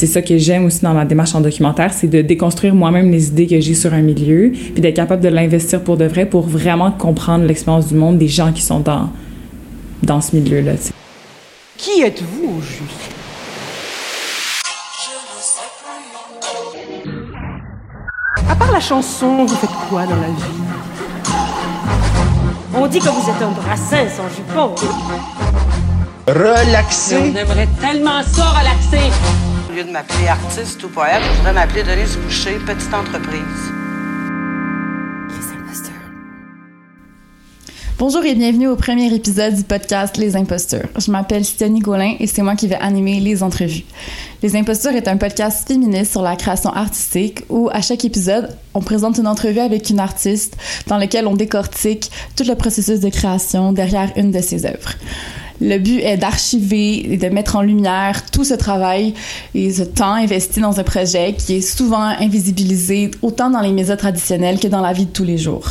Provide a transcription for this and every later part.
c'est ça que j'aime aussi dans ma démarche en documentaire, c'est de déconstruire moi-même les idées que j'ai sur un milieu, puis d'être capable de l'investir pour de vrai pour vraiment comprendre l'expérience du monde des gens qui sont dans, dans ce milieu-là. Qui êtes-vous au juste? À part la chanson, vous faites quoi dans la vie? On dit que vous êtes un brassin sans jupon. Relaxer. On aimerait tellement ça relaxer. De m'appeler artiste ou poète, je voudrais m'appeler Denise Boucher, petite entreprise. Bonjour et bienvenue au premier épisode du podcast Les Impostures. Je m'appelle Stéphanie Gaulin et c'est moi qui vais animer les entrevues. Les Impostures est un podcast féministe sur la création artistique où, à chaque épisode, on présente une entrevue avec une artiste dans lequel on décortique tout le processus de création derrière une de ses œuvres. Le but est d'archiver et de mettre en lumière tout ce travail et ce temps investi dans un projet qui est souvent invisibilisé autant dans les médias traditionnels que dans la vie de tous les jours.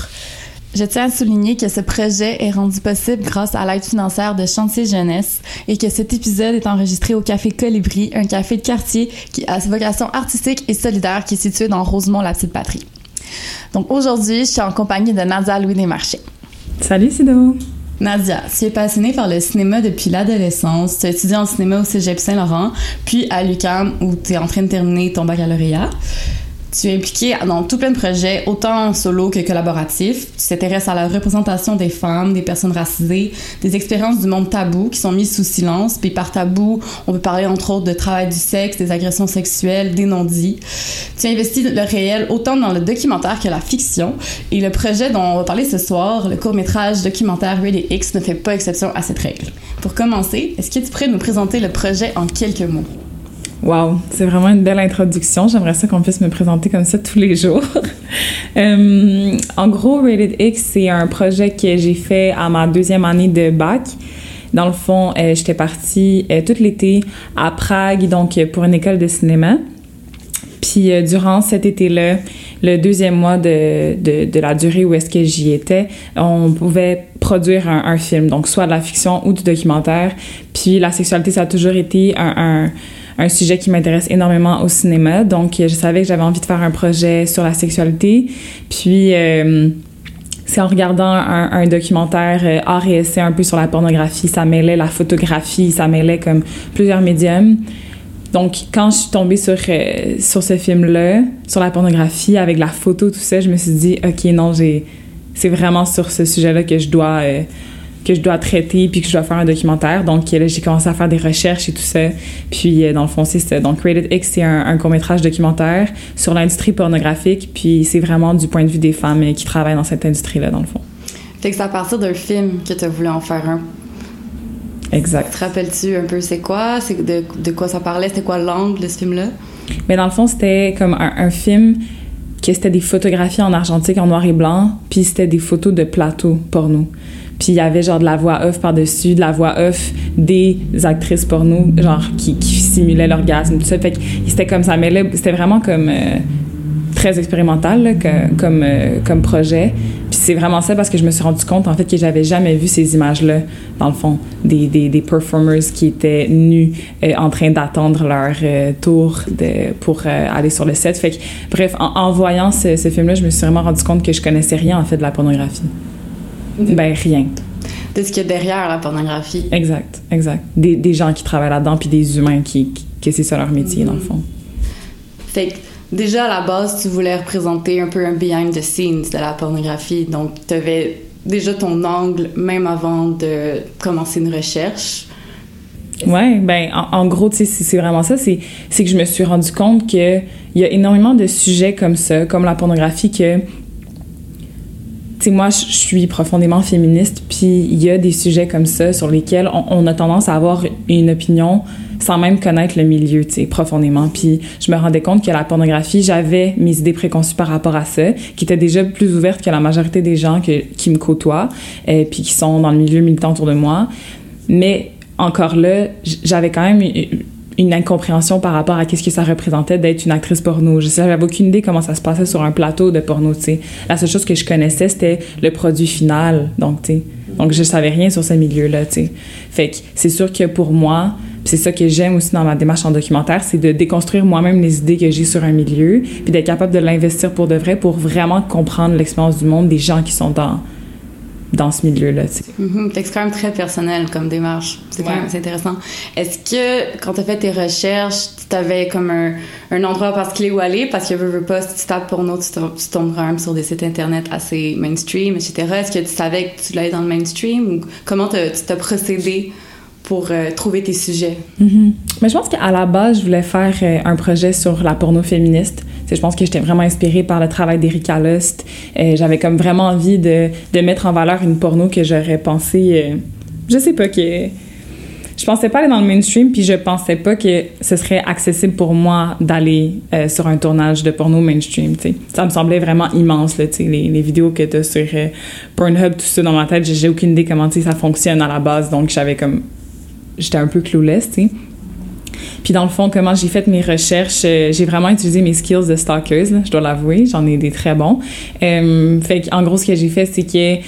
Je tiens à souligner que ce projet est rendu possible grâce à l'aide financière de Chantier Jeunesse et que cet épisode est enregistré au Café Colibri, un café de quartier qui a vocation artistique et solidaire qui est situé dans Rosemont, la petite patrie. Donc aujourd'hui, je suis en compagnie de Nadia Louis Desmarchais. Salut Sido! Nadia, tu es passionnée par le cinéma depuis l'adolescence. Tu as étudié en cinéma au Cégep Saint-Laurent, puis à l'UQAM où tu es en train de terminer ton baccalauréat. Tu es impliquée dans tout plein de projets, autant solo que collaboratif. Tu t'intéresses à la représentation des femmes, des personnes racisées, des expériences du monde tabou qui sont mises sous silence. Puis par tabou, on peut parler entre autres de travail du sexe, des agressions sexuelles, des non-dits. Tu investis le réel autant dans le documentaire que la fiction. Et le projet dont on va parler ce soir, le court-métrage documentaire Ready X, ne fait pas exception à cette règle. Pour commencer, est-ce que tu pourrais nous présenter le projet en quelques mots? Wow, c'est vraiment une belle introduction. J'aimerais ça qu'on puisse me présenter comme ça tous les jours. euh, en gros, Rated X, c'est un projet que j'ai fait à ma deuxième année de bac. Dans le fond, euh, j'étais partie euh, tout l'été à Prague, donc pour une école de cinéma. Puis euh, durant cet été-là, le deuxième mois de, de, la durée où est-ce que j'y étais, on pouvait produire un, film, donc soit de la fiction ou du documentaire. Puis la sexualité, ça a toujours été un un sujet qui m'intéresse énormément au cinéma. Donc, je savais que j'avais envie de faire un projet sur la sexualité. Puis, euh, c'est en regardant un, documentaire euh, art et essai un peu sur la pornographie. Ça mêlait la photographie, ça mêlait comme plusieurs médiums. Donc, quand je suis tombée sur, euh, sur ce film-là, sur la pornographie, avec la photo, tout ça, je me suis dit, OK, non, j'ai, c'est vraiment sur ce sujet-là que je dois euh, que je dois traiter puis que je dois faire un documentaire. Donc là, j'ai commencé à faire des recherches et tout ça. Puis dans le fond, c'est ça. Donc Rated X, c'est un, un court-métrage documentaire sur l'industrie pornographique. Puis c'est vraiment du point de vue des femmes qui travaillent dans cette industrie-là, dans le fond. Fait que c'est à partir d'un film que tu as voulu en faire un. Exact. Te rappelles-tu un peu c'est quoi? C'est de, de quoi ça parlait? C'était quoi l'angle de ce film-là? Mais dans le fond, c'était comme un, un film que c'était des photographies en argentique, en noir et blanc, puis c'était des photos de plateaux porno. Puis il y avait genre de la voix off par-dessus, de la voix off des actrices porno, genre qui, qui simulaient l'orgasme, tout ça. Fait que c'était comme ça, mais là, c'était vraiment comme euh, très expérimental là, euh, comme projet. Puis c'est vraiment ça parce que je me suis rendu compte en fait que j'avais jamais vu ces images-là, dans le fond, des, performers qui étaient nus euh, en train d'attendre leur euh, tour pour aller sur le set. Fait que, bref, en, en voyant ce, ce film-là, je me suis vraiment rendu compte que je connaissais rien en fait de la pornographie. Ben, rien. De ce qu'il y a derrière la pornographie. Exact, exact. Des, des gens qui travaillent là-dedans, puis des humains qui, qui que c'est ça leur métier, mm -hmm. dans le fond. Fait que, déjà, à la base, tu voulais représenter un peu un behind the scenes de la pornographie. Donc, tu avais déjà ton angle, même avant de commencer une recherche. Ouais, ben en, en gros, tu sais, c'est vraiment ça. C'est que je me suis rendu compte que il y a énormément de sujets comme ça, comme la pornographie, que sais, moi, je suis profondément féministe, puis il y a des sujets comme ça sur lesquels on, a tendance à avoir une opinion sans même connaître le milieu, tu sais, profondément. Puis je me rendais compte que la pornographie, j'avais mes idées préconçues par rapport à ça, qui étaient déjà plus ouvertes que la majorité des gens que, qui me côtoient, et puis qui sont dans le milieu militant autour de moi. Mais encore là, j'avais quand même une incompréhension par rapport à qu'est-ce que ça représentait d'être une actrice porno. Je j'avais aucune idée comment ça se passait sur un plateau de porno, tu sais. La seule chose que je connaissais, c'était le produit final, donc, tu sais. Donc, je savais rien sur ce milieu-là, tu sais. Fait que c'est sûr que pour moi, c'est ça que j'aime aussi dans ma démarche en documentaire, c'est de déconstruire moi-même les idées que j'ai sur un milieu, puis d'être capable de l'investir pour de vrai pour vraiment comprendre l'expérience du monde des gens qui sont dans dans ce milieu-là. Sais. Mm-hmm. C'est quand même très personnel comme démarche. C'est quand Ouais. même intéressant. Est-ce que quand tu as fait tes recherches, tu avais comme un, un endroit particulier où aller? Parce que veux, veux pas, si tu tapes pour nous, tu, tombes- tu tomberas quand même sur des sites internet assez mainstream, etc. Est-ce que tu savais que tu l'allais dans le mainstream ou comment tu t'as procédé pour euh, trouver tes sujets? Mhm. Mais je pense qu'à la base, je voulais faire euh, un projet sur la porno féministe. Je pense que j'étais vraiment inspirée par le travail d'Erika Lust. Euh, J'avais comme vraiment envie de, de mettre en valeur une porno que j'aurais pensé... euh, je sais pas, que... Je pensais pas aller dans le mainstream, puis je pensais pas que ce serait accessible pour moi d'aller euh, sur un tournage de porno mainstream. Ça me semblait vraiment immense, là, les, les vidéos que t'as sur euh, Pornhub, tout ça dans ma tête, j'ai- aucune idée comment, ça fonctionne à la base, donc j'avais comme... J'étais un peu clueless, tu. Puis dans le fond, comment j'ai fait mes recherches, euh, j'ai vraiment utilisé mes skills de stalkeuse, je dois l'avouer, j'en ai des très bons. Euh, fait en gros, ce que j'ai fait, c'est que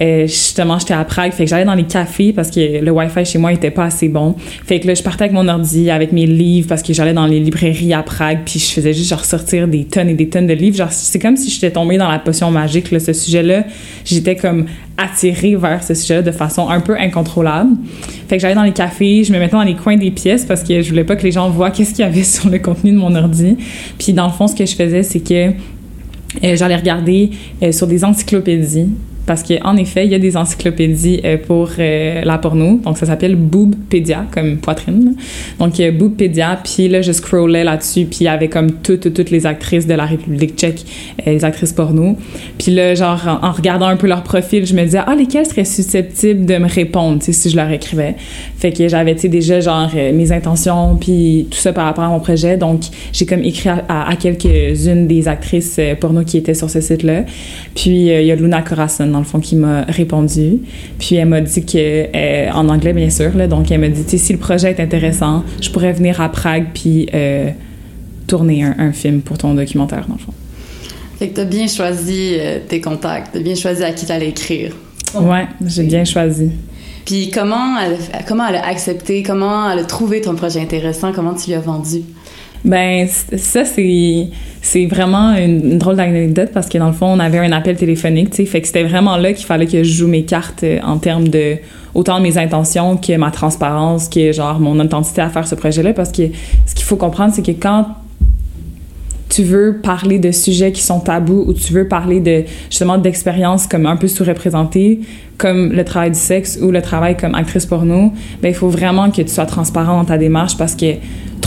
euh, justement, j'étais à Prague, fait que j'allais dans les cafés parce que le Wi-Fi chez moi était pas assez bon. Fait que là, je partais avec mon ordi, avec mes livres parce que j'allais dans les librairies à Prague, puis je faisais juste genre sortir des tonnes et des tonnes de livres. Genre, c'est comme si j'étais tombée dans la potion magique, là, ce sujet-là. J'étais comme attirée vers ce sujet de façon un peu incontrôlable. Fait que j'allais dans les cafés, je me mettais dans les coins des pièces parce que je voulais pas que les gens voient qu'est-ce qu'il y avait sur le contenu de mon ordi. Puis dans le fond, ce que je faisais, c'est que euh, j'allais regarder euh, sur des encyclopédies parce qu'en effet, il y a des encyclopédies euh, pour euh, la porno. Donc, ça s'appelle Boobpedia, comme poitrine. Donc, euh, Boobpedia. Puis là, je scrollais là-dessus. Puis il y avait comme toutes, toutes, les actrices de la République tchèque, euh, les actrices porno. Puis là, genre, en, regardant un peu leur profil, je me disais, ah, lesquelles seraient susceptibles de me répondre, si je leur écrivais. Fait que j'avais, déjà, genre, mes intentions, puis tout ça par rapport à mon projet. Donc, j'ai comme écrit à, à- quelques-unes des actrices porno qui étaient sur ce site-là. Puis, il y a Luna Corazon, dans le fond, qui m'a répondu. Puis, elle m'a dit que, euh, en anglais, bien sûr, là, donc elle m'a dit, si le projet est intéressant, je pourrais venir à Prague, puis euh, tourner un, un film pour ton documentaire, dans le fond. Fait que t'as bien choisi euh, tes contacts, t'as bien choisi à qui t'allais écrire. Ouais, j'ai bien choisi. Puis comment elle, comment elle a accepté, comment elle a trouvé ton projet intéressant, comment tu lui as vendu? Ben, ça, c'est, c'est vraiment une, drôle d'anecdote parce que dans le fond, on avait un appel téléphonique, tu sais. Fait que c'était vraiment là qu'il fallait que je joue mes cartes euh, en termes de autant mes intentions que ma transparence, que genre mon authenticité à faire ce projet-là. Parce que ce qu'il faut comprendre, c'est que quand tu veux parler de sujets qui sont tabous ou tu veux parler de justement d'expériences comme un peu sous-représentées comme le travail du sexe ou le travail comme actrice porno ben il faut vraiment que tu sois transparent dans ta démarche parce que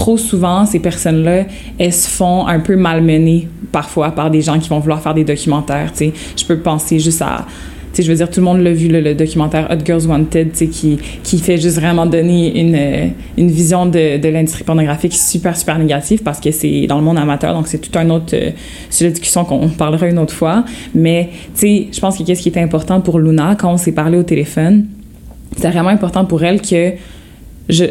trop souvent ces personnes-là elles se font un peu malmener parfois par des gens qui vont vouloir faire des documentaires tu sais je peux penser juste à je veux dire, tout le monde l'a vu, le, documentaire Hot Girls Wanted, qui, qui fait juste vraiment donner une, euh, une vision de, de l'industrie pornographique super, super négative parce que c'est dans le monde amateur, donc c'est tout un autre euh, sujet de discussion qu'on parlera une autre fois. Mais, tu sais, je pense que qu'est-ce qui était important pour Luna quand on s'est parlé au téléphone, c'était vraiment important pour elle que je,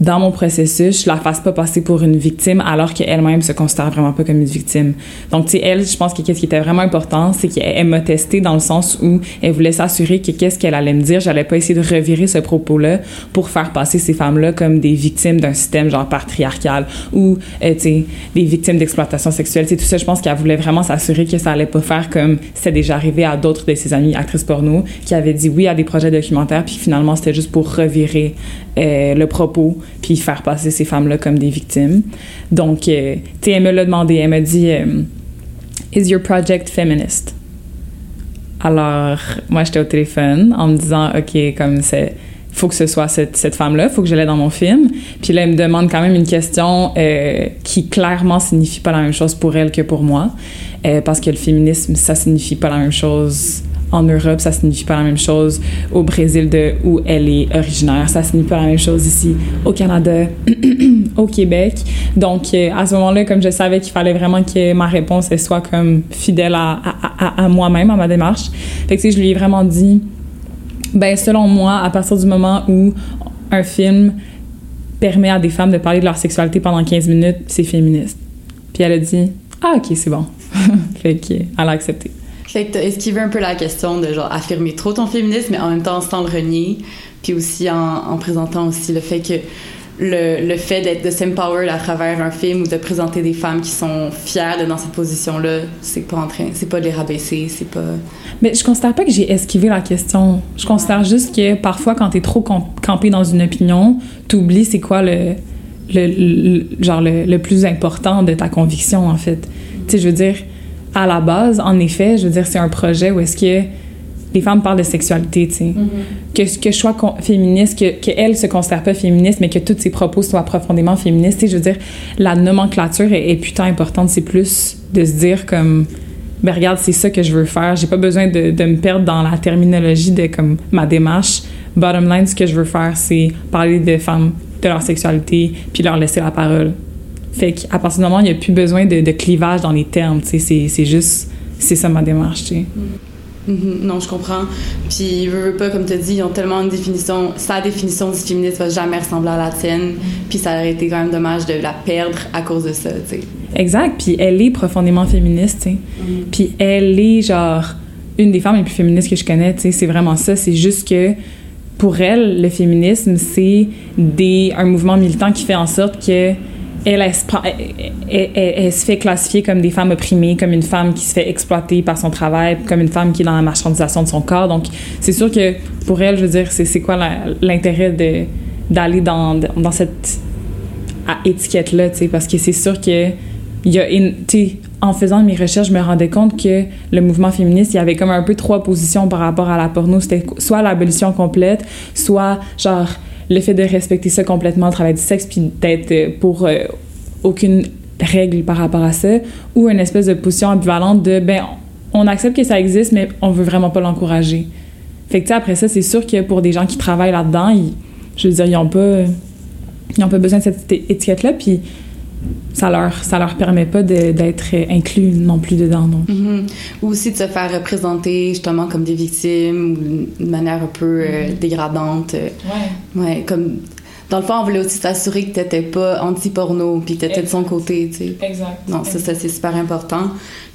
dans mon processus, je la fasse pas passer pour une victime alors qu'elle-même se considère vraiment pas comme une victime. Donc, tu sais, elle, je pense que qu'est-ce qui était vraiment important, c'est qu'elle elle m'a testé dans le sens où elle voulait s'assurer que qu'est-ce qu'elle allait me dire, j'allais pas essayer de revirer ce propos-là pour faire passer ces femmes-là comme des victimes d'un système genre patriarcal ou, euh, tu sais, des victimes d'exploitation sexuelle. Sais, tout ça, je pense qu'elle voulait vraiment s'assurer que ça allait pas faire comme c'était déjà arrivé à d'autres de ses amies actrices porno qui avaient dit oui à des projets documentaires puis finalement c'était juste pour revirer euh, le propos puis faire passer ces femmes-là comme des victimes. Donc, euh, tu sais, elle me l'a demandé, elle m'a dit euh, Is your project feminist? Alors, moi, j'étais au téléphone en me disant OK, comme c'est faut que ce soit cette, cette femme-là, faut que je l'aie dans mon film. Puis là, elle me demande quand même une question euh, qui clairement signifie pas la même chose pour elle que pour moi, parce que le féminisme, ça signifie pas la même chose en Europe, ça signifie pas la même chose au Brésil de où elle est originaire, ça signifie pas la même chose ici au Canada, au Québec. Donc euh, à ce moment-là, comme je savais qu'il fallait vraiment que ma réponse soit comme fidèle à, moi-même, à ma démarche, fait que je lui ai vraiment dit, ben selon moi, à partir du moment où un film permet à des femmes de parler de leur sexualité pendant 15 minutes, c'est féministe. Puis elle a dit, ah ok, c'est bon. fait qu'elle a accepté. Fait que t'as esquivé un peu la question de genre affirmer trop ton féminisme, mais en même temps sans le renier, puis aussi en, en présentant aussi le fait que le, le fait d'être de s'empower à travers un film ou de présenter des femmes qui sont fières d'être dans cette position-là, c'est pas en train, c'est pas de les rabaisser, c'est pas. Mais je considère pas que j'ai esquivé la question. Je considère juste que parfois, quand t'es trop campé dans une opinion, t'oublies c'est quoi le, le, le- genre le, le plus important de ta conviction, en fait. Tu sais, je veux dire, à la base, en effet, je veux dire, c'est un projet où est-ce que les femmes parlent de sexualité, tu sais. Que, que je sois con- féministe, que, que elle se considère pas féministe, mais que tous ses propos soient profondément féministes, tu sais, je veux dire, la nomenclature est, est putain importante. C'est plus de se dire comme, ben regarde, c'est ça que je veux faire. J'ai pas besoin de, de me perdre dans la terminologie de comme ma démarche. Bottom line, ce que je veux faire, c'est parler de femmes, de leur sexualité, puis leur laisser la parole. Fait qu'à partir du moment où il n'y a plus besoin de, de clivage dans les termes, tu sais, c'est, juste, c'est ça ma démarche, tu sais. Mhm, non, je comprends. Puis, veux, veux pas, comme tu dit, ils ont tellement une définition. Sa définition du féminisme va jamais ressembler à la tienne. Puis, ça aurait été quand même dommage de la perdre à cause de ça, tu sais. Exact. Puis elle est profondément féministe, tu sais. Puis elle est genre une des femmes les plus féministes que je connais, tu sais. C'est vraiment ça. C'est juste que pour elle, le féminisme, c'est un mouvement militant qui fait en sorte que elle, se fait classifier comme des femmes opprimées, comme une femme qui se fait exploiter par son travail, comme une femme qui est dans la marchandisation de son corps. Donc, c'est sûr que pour elle, je veux dire, c'est quoi l'intérêt d'aller dans, dans cette à étiquette là, tu sais, parce que c'est sûr que y a en faisant mes recherches, je me rendais compte que le mouvement féministe, il y avait comme un peu trois positions par rapport à la porno. C'était soit l'abolition complète, soit genre le fait de respecter ça complètement, le travail du sexe, puis d'être euh, pour euh, aucune règle par rapport à ça, ou une espèce de position ambivalente de ben on accepte que ça existe, mais on veut vraiment pas l'encourager. Fait que tu sais, après ça, c'est sûr que pour des gens qui travaillent là-dedans, je veux dire, ils ont pas ils n'ont pas besoin de cette étiquette-là, puis ça leur, ça leur permet pas d'être inclus non plus dedans. Donc. Mhm. Ou aussi de se faire représenter justement comme des victimes ou d'une manière un peu euh, dégradante. euh, Ouais, comme. Dans le fond, on voulait aussi s'assurer que t'étais pas anti-porno puis que t'étais de son côté, tu sais. Exact. Non, ça, ça c'est super important.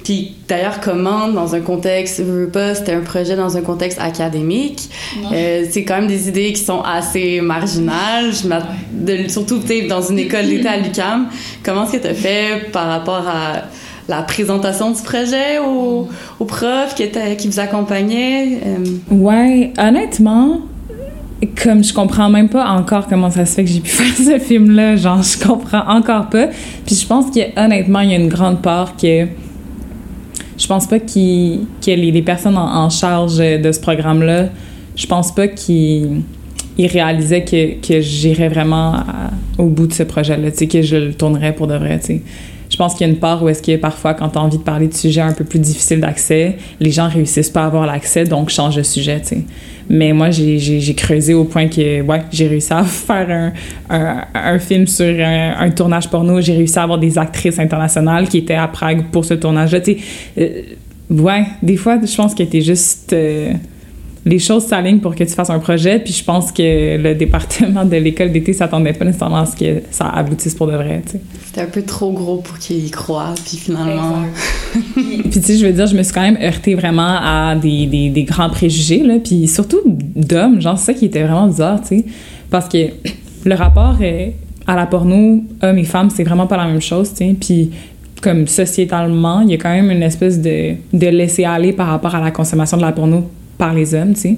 Puis d'ailleurs, comment, dans un contexte, je veux pas, c'était un projet dans un contexte académique, euh, c'est quand même des idées qui sont assez marginales, je m'att- de- surtout tu sais, dans une école d'été à l'UQAM. Comment est-ce que tu as fait par rapport à la présentation du projet aux, aux profs qui, étaient, qui vous accompagnaient? Euh, Ouais, honnêtement, comme je comprends même pas encore comment ça se fait que j'ai pu faire ce film-là, genre, je comprends encore pas. Puis je pense que honnêtement, il y a une grande part que je pense pas que les, personnes en, charge de ce programme-là, je pense pas qu'ils ils réalisaient que, que j'irais vraiment au bout de ce projet-là, tu sais, que je le tournerais pour de vrai, tu sais. Je pense qu'il y a une part où est-ce que parfois, quand tu as envie de parler de sujets un peu plus difficiles d'accès, les gens réussissent pas à avoir l'accès, donc changent de sujet, tu sais. Mais moi, j'ai- creusé au point que, ouais, j'ai réussi à faire un, un, film sur un, un tournage porno. J'ai réussi à avoir des actrices internationales qui étaient à Prague pour ce tournage-là, tu sais. Euh, ouais, des fois, je pense que t'es juste... euh, les choses s'alignent pour que tu fasses un projet, puis je pense que le département de l'école d'été s'attendait pas nécessairement à ce que ça aboutisse pour de vrai, c'était un peu trop gros pour qu'ils y croient, puis finalement... Puis tu sais, je veux dire, je me suis quand même heurtée vraiment à des, des, des grands préjugés, là, puis surtout d'hommes, genre c'est ça qui était vraiment bizarre, tu sais, parce que le rapport euh, à la porno, hommes et femmes, c'est vraiment pas la même chose, tu sais, puis comme sociétalement, il y a quand même une espèce de, de laisser-aller par rapport à la consommation de la porno par les hommes, tu sais.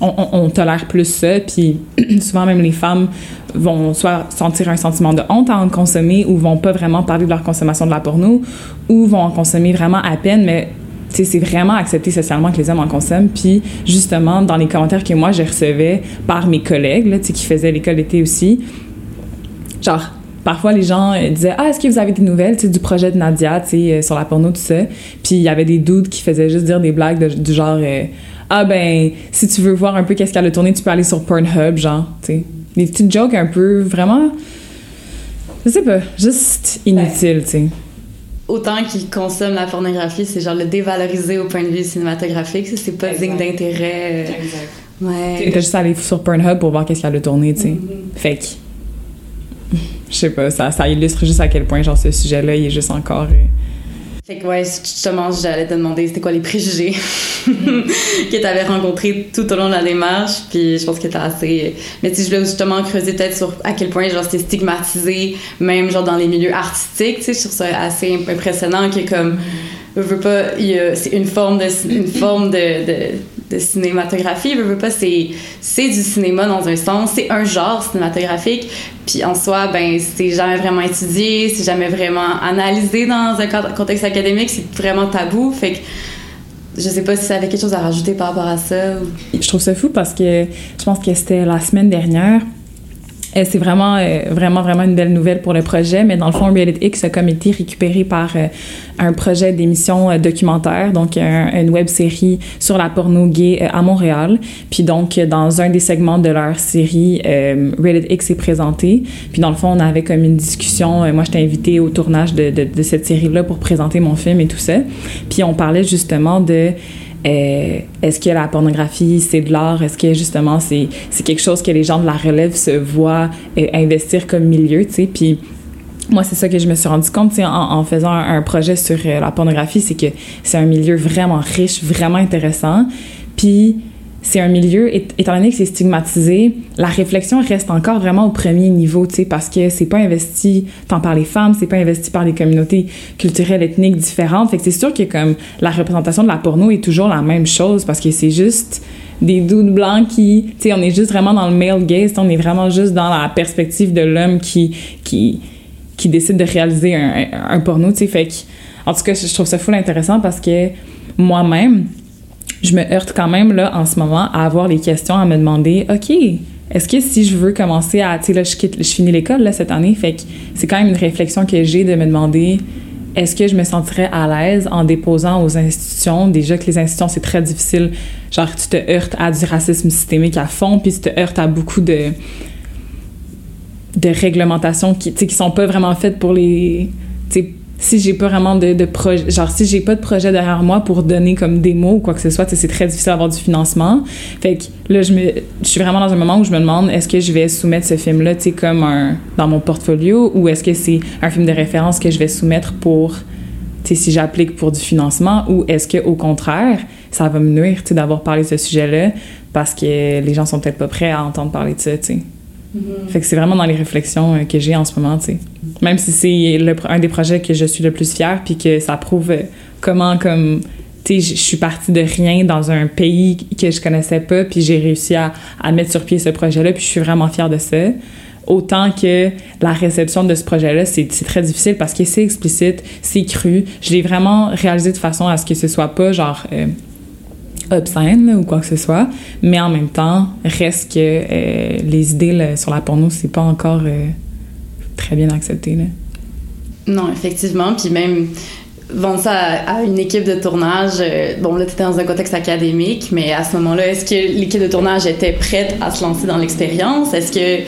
On, tolère plus ça, puis souvent même les femmes vont soit sentir un sentiment de honte à en consommer ou vont pas vraiment parler de leur consommation de la porno ou vont en consommer vraiment à peine, mais c'est vraiment accepté socialement que les hommes en consomment. Puis justement, dans les commentaires que moi je recevais par mes collègues, là, qui faisaient l'école d'été aussi, genre parfois les gens euh, disaient ah est-ce que vous avez des nouvelles du projet de Nadia tu sais, euh, sur la porno tout ça puis il y avait des dudes qui faisaient juste dire des blagues du genre euh, ah ben si tu veux voir un peu qu'est-ce qu'elle a tourné tu peux aller sur Pornhub genre tu sais des petites jokes un peu vraiment je sais pas juste inutiles tu sais autant qu'ils consomment la pornographie, c'est genre le dévaloriser au point de vue cinématographique, c'est pas digne d'intérêt. euh, Ouais. T'as juste à aller sur Pornhub pour voir qu'est-ce qu'elle a tourné, tu sais. Fait que... Je sais pas, ça, ça illustre juste à quel point, genre, ce sujet-là, il est juste encore... euh, Fait que ouais, justement, j'allais te demander c'était quoi les préjugés que tu avais rencontrés tout au long de la démarche, puis je pense que t'as assez... Mais si je voulais justement creuser peut-être sur à quel point genre c'était stigmatisé, même genre dans les milieux artistiques, tu sais, je trouve ça assez impressionnant que comme je veux pas, c'est une forme de une forme de, de, de cinématographie, je veux pas, c'est c'est du cinéma dans un sens, c'est un genre cinématographique, puis en soi, ben c'est jamais vraiment étudié, c'est jamais vraiment analysé dans un contexte académique, c'est vraiment tabou, fait que je sais pas si ça avait quelque chose à rajouter par rapport à ça. Je trouve ça fou parce que je pense que c'était la semaine dernière c'est vraiment, euh, vraiment, vraiment une belle nouvelle pour le projet, mais dans le fond, Reality X a comme été récupéré par euh, un projet d'émission documentaire, donc une web série sur la porno gay à Montréal. Puis donc, dans un des segments de leur série, Reality X est présenté. Puis dans le fond, on avait comme une discussion. moi, j'étais invitée au tournage de cette série-là pour présenter mon film et tout ça. Puis on parlait justement de euh, est-ce que la pornographie, c'est de l'art? Est-ce que justement, c'est, quelque chose que les gens de la relève se voient euh, investir comme milieu, tu sais? Puis moi, c'est ça que je me suis rendu compte en, en faisant un, projet sur euh, la pornographie, c'est que c'est un milieu vraiment riche, vraiment intéressant. Puis c'est un milieu, étant donné que c'est stigmatisé, la réflexion reste encore vraiment au premier niveau, tu sais, parce que c'est pas investi tant par les femmes, c'est pas investi par des communautés culturelles, ethniques différentes. Fait que c'est sûr que comme la représentation de la porno est toujours la même chose, parce que c'est juste des doutes blancs qui, tu sais, on est juste vraiment dans le male gaze, on est vraiment juste dans la perspective de l'homme qui, qui, qui décide de réaliser un, un porno, tu sais. Fait que, en tout cas, je trouve ça fou intéressant parce que moi-même, je me heurte quand même là en ce moment à avoir les questions à me demander OK, est-ce que si je veux commencer à tu sais là je finis l'école là cette année fait que c'est quand même une réflexion que j'ai de me demander est-ce que je me sentirais à l'aise en déposant aux institutions? Déjà que les institutions c'est très difficile. Genre tu te heurtes à du racisme systémique à fond puis tu te heurtes à beaucoup de de réglementations qui tu sais qui sont pas vraiment faites pour les si j'ai pas vraiment de, de projet, genre si j'ai pas de projet derrière moi pour donner comme des mots ou quoi que ce soit, c'est très difficile d'avoir du financement. Fait que là, je, je suis vraiment dans un moment où je me demande est-ce que je vais soumettre ce film-là, tu comme un, dans mon portfolio ou est-ce que c'est un film de référence que je vais soumettre pour, tu sais, si j'applique pour du financement ou est-ce que au contraire, ça va me nuire, tu sais, d'avoir parlé de ce sujet-là parce que les gens sont peut-être pas prêts à entendre parler de ça, tu sais. Mm-hmm. Fait que c'est vraiment dans les réflexions euh, que j'ai en ce moment, tu sais. Même si c'est un des projets que je suis le plus fière, puis que ça prouve euh, comment, comme, tu sais, je suis partie de rien dans un pays que je connaissais pas, puis j'ai réussi à, à, mettre sur pied ce projet-là, puis je suis vraiment fière de ça. Autant que la réception de ce projet-là, c'est très difficile parce que c'est explicite, c'est cru. Je l'ai vraiment réalisé de façon à ce que ce soit pas genre. Euh, obscène ou quoi que ce soit, mais en même temps, reste que euh, les idées sur la porno, c'est pas encore euh, très bien accepté. Non, effectivement, puis même vendre ça à, une équipe de tournage, euh, bon là étais dans un contexte académique, mais à ce moment-là, est-ce que l'équipe de tournage était prête à se lancer dans l'expérience? Est-ce que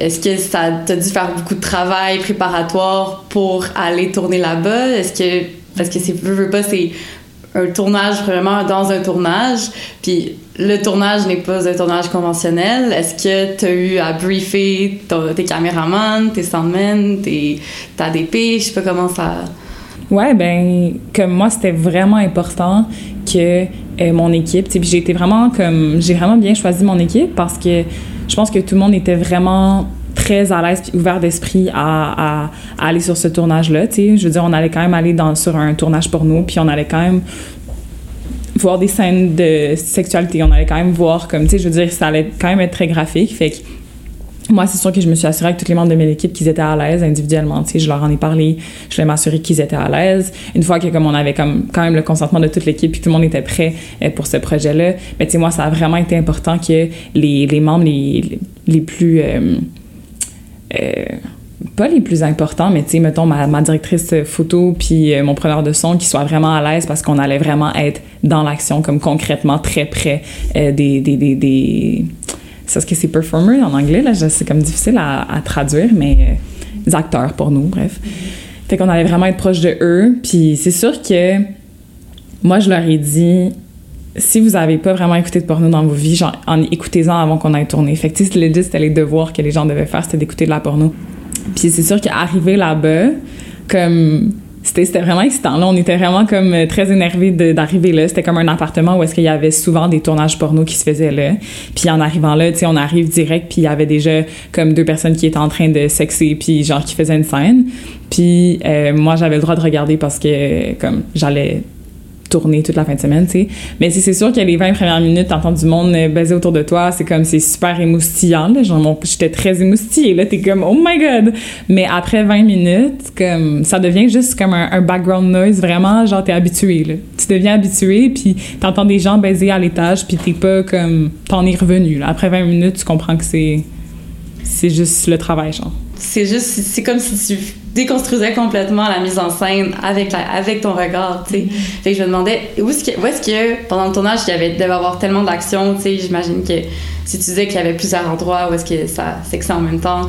est-ce que ça t'a dû faire beaucoup de travail préparatoire pour aller tourner là-bas? Est-ce que parce que c'est veux, veux pas c'est un tournage vraiment dans un tournage. Puis le tournage n'est pas un tournage conventionnel. Est-ce que tu as eu à briefer tes caméramans, tes soundmen, tes, ta DP? Je sais pas comment ça. Ouais, ben, comme moi, c'était vraiment important que euh, mon équipe, puis j'ai été vraiment comme. J'ai vraiment bien choisi mon équipe parce que je pense que tout le monde était vraiment très à l'aise puis ouvert d'esprit à, aller sur ce tournage-là. Je veux dire, on allait quand même aller dans, sur un tournage pour nous, puis on allait quand même voir des scènes de sexualité. On allait quand même voir, comme, tu sais, je veux dire, ça allait quand même être très graphique. Fait que moi, c'est sûr que je me suis assurée avec tous les membres de mon équipe qu'ils étaient à l'aise individuellement. Tu sais, je leur en ai parlé, je voulais m'assurer qu'ils étaient à l'aise. Une fois que comme on avait comme quand même le consentement de toute l'équipe puis tout le monde était prêt euh, pour ce projet-là, mais tu sais, moi, ça a vraiment été important que les, membres les, les plus euh, pas les plus importants, mais tu sais, mettons ma, directrice photo puis euh, mon preneur de son qui soit vraiment à l'aise parce qu'on allait vraiment être dans l'action, comme concrètement très près euh, des. des, des, des... C'est ce que c'est performer en anglais, là, c'est comme difficile à, à traduire, mais des acteurs pour nous, bref. Fait qu'on allait vraiment être proche de eux, puis c'est sûr que moi, je leur ai dit si vous avez pas vraiment écouté de porno dans vos vies, genre, en écoutez-en avant qu'on aille tourner. Fait que, sais, c'était les devoirs que les gens devaient faire, c'était d'écouter de la porno. Puis c'est sûr qu'arriver là-bas, comme c'était vraiment excitant. Là, on était vraiment comme euh, très énervés d'arriver là. C'était comme un appartement où est-ce qu'il y avait souvent des tournages porno qui se faisaient là. Puis en arrivant là, tu sais, on arrive direct, puis il y avait déjà comme deux personnes qui étaient en train de sexer, puis genre qui faisaient une scène. Puis euh, moi, j'avais le droit de regarder parce que comme j'allais tourner toute la fin de semaine, tu sais. Mais c'est sûr que les 20 premières minutes, t'entends du monde euh, baiser autour de toi, c'est comme, c'est super émoustillant, là. Genre, j'étais très émoustillée, là. T'es comme, oh my god! Mais après 20 minutes, comme, ça devient juste comme un, un background noise, vraiment, genre, t'es habitué, là. Tu deviens habitué, puis t'entends des gens baiser à l'étage, puis t'es pas comme, t'en es revenu, là. Après 20 minutes, tu comprends que c'est, c'est juste le travail, genre. C'est juste, c'est comme si tu déconstruisais complètement la mise en scène avec, la, avec ton regard, tu sais. Fait que je me demandais, où est-ce que, où est-ce que pendant le tournage, il y avait, devait avoir tellement d'action, tu sais, j'imagine que si tu disais qu'il y avait plusieurs endroits où est-ce que ça sexait en même temps,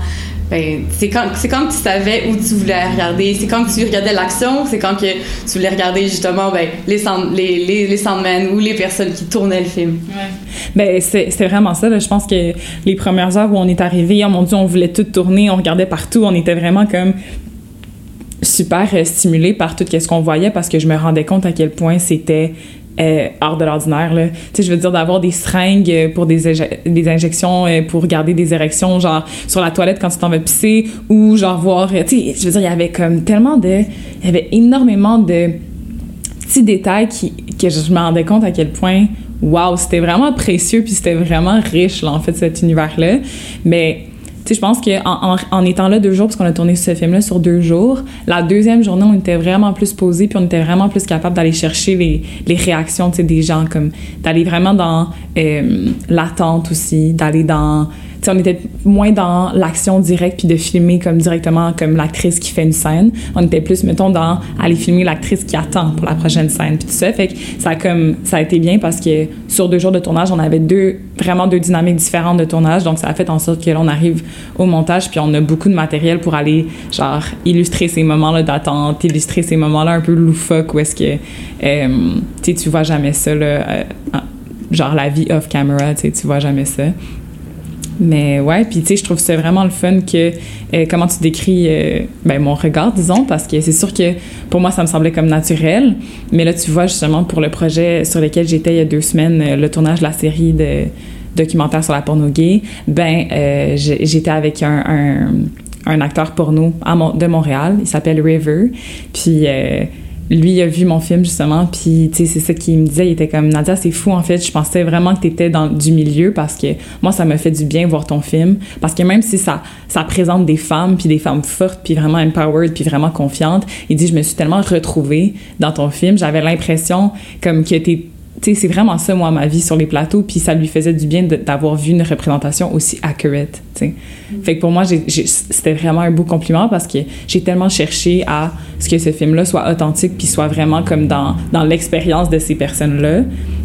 c'est quand, c'est quand que tu savais où tu voulais regarder, c'est quand que tu regardais l'action, c'est quand que tu voulais regarder justement, ben, les, sound- les, les, les soundmen ou les personnes qui tournaient le film. Ben, c'est- c'était vraiment ça. Là. Je pense que les premières heures où on est arrivé, oh mon Dieu, on voulait tout tourner, on regardait partout, on était vraiment comme super euh, stimulés par tout ce qu'on voyait parce que je me rendais compte à quel point c'était euh, hors de l'ordinaire. Tu sais, je veux dire, d'avoir des seringues euh, pour des, des injections, euh, pour garder des érections, genre sur la toilette quand tu t'en vas pisser, ou genre voir, tu sais, je veux dire, il y avait comme tellement de... Il y avait énormément de petits détails qui, que je me rendais compte à quel point, waouh, c'était vraiment précieux, puis c'était vraiment riche, là, en fait, cet univers-là. Mais, sais, je pense qu'en en, en étant là deux jours, parce qu'on a tourné ce film-là sur deux jours, la deuxième journée, on était vraiment plus posé, puis on était vraiment plus capable d'aller chercher les, les réactions, tu sais, des gens, comme d'aller vraiment dans euh, l'attente aussi, d'aller dans... Tu sais, on était moins dans l'action directe puis de filmer comme directement comme l'actrice qui fait une scène. On était plus, mettons, dans aller filmer l'actrice qui attend pour la prochaine scène puis tout ça. Fait que ça a comme ça a été bien parce que sur deux jours de tournage, on avait deux vraiment deux dynamiques différentes de tournage. Donc ça a fait en sorte que là, arrive au montage puis on a beaucoup de matériel pour aller genre illustrer ces moments-là d'attente, illustrer ces moments-là un peu loufoques où est-ce que euh, tu vois jamais ça là, euh, genre la vie off camera, tu vois jamais ça. Mais ouais, puis tu sais, je trouve ça vraiment le fun que euh, comment tu décris euh, ben, mon regard, disons, parce que c'est sûr que pour moi, ça me semblait comme naturel. Mais là, tu vois, justement, pour le projet sur lequel j'étais il y a deux semaines, euh, le tournage de la série de documentaire sur la porno gay, ben, j'étais avec un, un, acteur porno à de Montréal. Il s'appelle River. Puis. Lui a vu mon film justement puis tu sais c'est ça qu'il me disait. Il était comme Nadia c'est fou en fait. Je pensais vraiment que tu étais dans du milieu parce que moi ça me fait du bien voir ton film. Parce que même si ça ça présente des femmes puis des femmes fortes puis vraiment empowered puis vraiment confiantes il dit je me suis tellement retrouvée dans ton film. J'avais l'impression comme que t'es tu sais, c'est vraiment ça, moi, ma vie sur les plateaux, puis ça lui faisait du bien d'avoir vu une représentation aussi accurate, tu sais. Fait que pour moi, c'était vraiment un beau compliment parce que j'ai tellement cherché à ce que ce film-là soit authentique puis soit vraiment comme dans, dans l'expérience de ces personnes-là,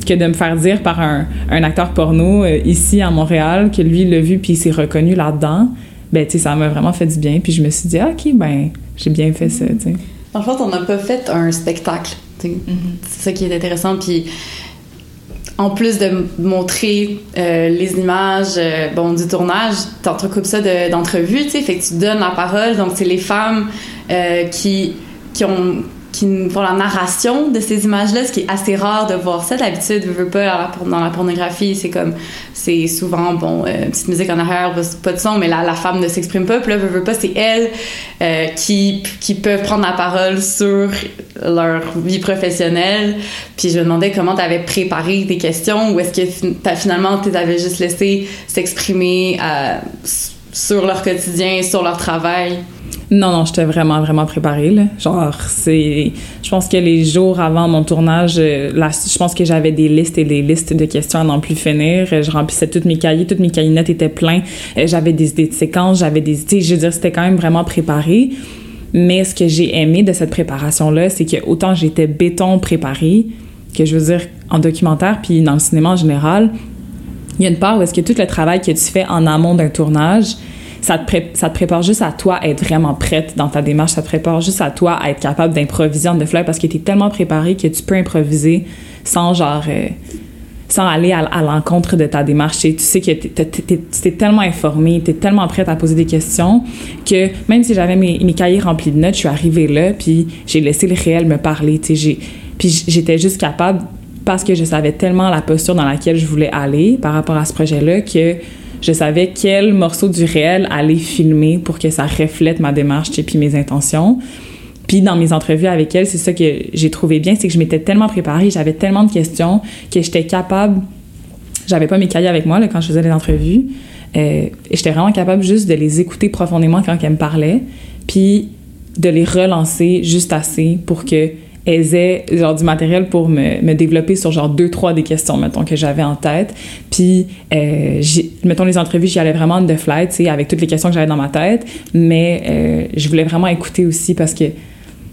que de me faire dire par un, un acteur porno euh, ici à Montréal que lui l'a vu puis il s'est reconnu là-dedans, ben, tu sais, ça m'a vraiment fait du bien, puis je me suis dit, ah, OK, ben, j'ai bien fait ça, tu sais. En fait, on n'a pas fait un spectacle. tu sais. C'est ça qui est intéressant. Puis, en plus de montrer euh, les images euh, bon, du tournage, t'entrecoupes ça de- d'entrevues, tu sais, fait que tu donnes la parole. Donc, c'est les femmes euh, qui, qui ont font la narration de ces images-là, ce qui est assez rare de voir ça. D'habitude, je veux pas, dans la, pornographie, c'est comme, c'est souvent, bon, euh, petite musique en arrière, pas- de son, mais la, la femme ne s'exprime pas, puis là, veux, veux pas, c'est elles euh, qui, qui peuvent prendre la parole sur leur vie professionnelle. Puis je me demandais comment tu avais préparé tes questions, ou est-ce que finalement, tu avais juste laissé s'exprimer euh, sur leur quotidien, sur leur travail? Non, non, j'étais vraiment, vraiment préparée, là. Genre, c'est... Je pense que les jours avant mon tournage, euh, je pense que j'avais des listes et des listes de questions à n'en plus finir. Euh, Je remplissais toutes mes cahiers, toutes mes cahinettes étaient pleins. Euh, J'avais des idées de séquences, j'avais des... Sais, je veux dire, c'était quand même vraiment préparé. Mais ce que j'ai aimé de cette préparation-là, c'est que autant j'étais béton préparée, que je veux dire, en documentaire, puis dans le cinéma en général, il y a une part où est-ce que tout le travail que tu fais en amont d'un tournage, ça te, prépare juste à toi à être vraiment prête dans ta démarche, ça te prépare juste à toi à être capable d'improviser en de fleurs parce que tu es tellement préparé que tu peux improviser sans genre... euh, sans aller à, l'encontre de ta démarche. Tu sais que tu es tellement informé, tu es tellement prête à poser des questions que même si j'avais mes, mes cahiers remplis de notes, je suis arrivée là, puis j'ai laissé le réel me parler. Puis j'étais juste capable, parce que je savais tellement la posture dans laquelle je voulais aller par rapport à ce projet-là, que je savais quel morceau du réel aller filmer pour que ça reflète ma démarche et puis mes intentions. Puis dans mes entrevues avec elle, c'est ça que j'ai trouvé bien, c'est que je m'étais tellement préparée, j'avais tellement de questions que j'étais capable. J'avais pas mes cahiers avec moi là, quand je faisais les entrevues. Euh, j'étais vraiment capable juste de les écouter profondément quand elles me parlaient, puis de les relancer juste assez pour que aient genre du matériel pour me, me développer sur genre deux trois des questions mettons que j'avais en tête. Puis euh, mettons les entrevues j'y allais vraiment de flight tu avec toutes les questions que j'avais dans ma tête. Mais euh, je voulais vraiment écouter aussi parce que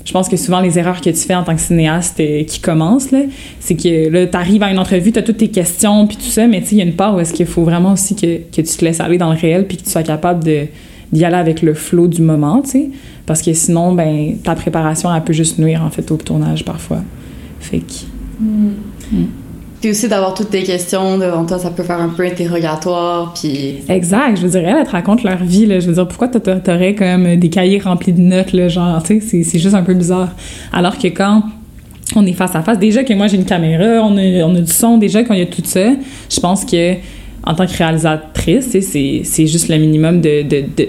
je pense que souvent les erreurs que tu fais en tant que cinéaste euh, qui commence là, c'est que là tu arrives à une entrevue, tu as toutes tes questions puis tout ça, mais tu sais il y a une part où est-ce qu'il faut vraiment aussi que, que, tu te laisses aller dans le réel puis que tu sois capable de d'y aller avec le flow du moment, tu sais, parce que sinon ben ta préparation elle peut juste nuire en fait au tournage parfois. Fait que mm. Mm. Puis aussi d'avoir toutes tes questions devant toi, ça peut faire un peu interrogatoire, puis... Exact, je veux dire, elles, te racontent leur vie, là. Je veux dire, pourquoi t'aurais comme des cahiers remplis de notes, là, genre, tu sais, c'est juste un peu bizarre. Alors que quand on est face à face, déjà que moi j'ai une caméra, on a, on a du son, déjà qu'on y a tout ça, je pense que en tant que réalisatrice, c'est juste le minimum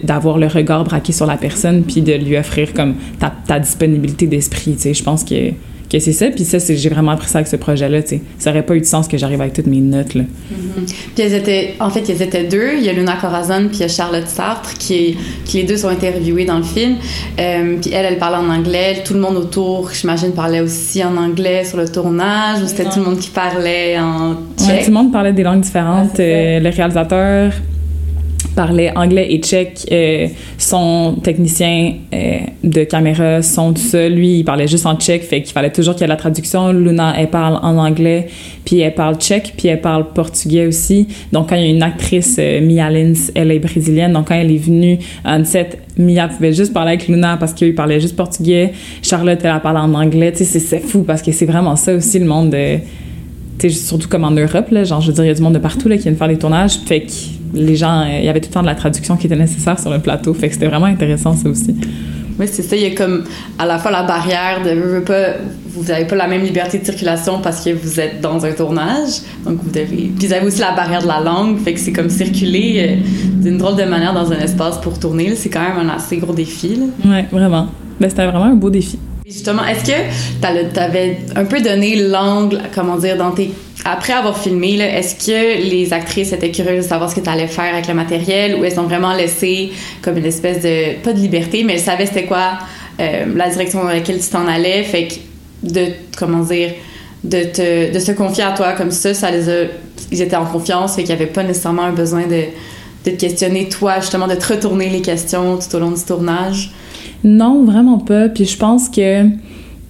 d'avoir de, le regard braqué sur la personne puis de lui offrir comme ta, ta disponibilité d'esprit. Je pense que que c'est ça. Puis ça, j'ai vraiment appris ça avec ce projet-là. Tu sais, ça aurait pas eu de sens que j'arrive avec toutes mes notes là. Mm-hmm. Puis elles étaient, en fait, elles étaient deux. Il y a Luna Corazon puis il y a Charlotte Sartre qui, qui les deux sont interviewées dans le film. Euh, puis elle, elle parlait en anglais. Tout le monde autour, j'imagine, parlait aussi en anglais sur le tournage. Ou c'était tout le monde qui parlait en tchèque. tout le monde parlait des langues différentes. Euh, le réalisateur parlait anglais et tchèque. Euh, son technicien euh, de caméra, son tout ça, lui, il parlait juste en tchèque, fait qu'il fallait toujours qu'il y ait la traduction. Luna, elle parle en anglais, puis elle parle tchèque, puis elle parle portugais aussi. Donc, quand il y a une actrice, euh, Mia Lins, elle est brésilienne, donc quand elle est venue en set, Mia pouvait juste parler avec Luna parce qu'il parlait juste portugais. Charlotte, elle a parlé en anglais. Tu sais, c'est fou parce que c'est vraiment ça aussi, le monde de... Surtout comme en Europe, là, genre, je veux dire, il y a du monde de partout là, qui vient faire des tournages, fait que les gens, euh, il y avait tout le temps de la traduction qui était nécessaire sur le plateau. Fait que c'était vraiment intéressant, ça aussi. Oui, c'est ça. Il y a comme à la fois la barrière de pas, vous n'avez pas la même liberté de circulation parce que vous êtes dans un tournage. Donc vous devez. Puis vous avez aussi la barrière de la langue. Fait que c'est comme circuler euh, d'une drôle de manière dans un espace pour tourner. C'est quand même un assez gros défi. Oui, vraiment. Ben, c'était vraiment un beau défi. Justement, est-ce que tu avais un peu donné l'angle, comment dire, dans tes après avoir filmé, est-ce que les actrices étaient curieuses de savoir ce que tu allais faire avec le matériel ou elles ont vraiment laissé comme une espèce de, pas de liberté, mais elles savaient c'était quoi euh, la direction dans laquelle tu t'en allais, fait que de, comment dire, de, te, de se confier à toi comme ça, ça les a, ils étaient en confiance, fait qu'il n'y avait pas nécessairement un besoin de, de te questionner toi, justement, de te retourner les questions tout au long du tournage. Non, vraiment pas. Puis je pense que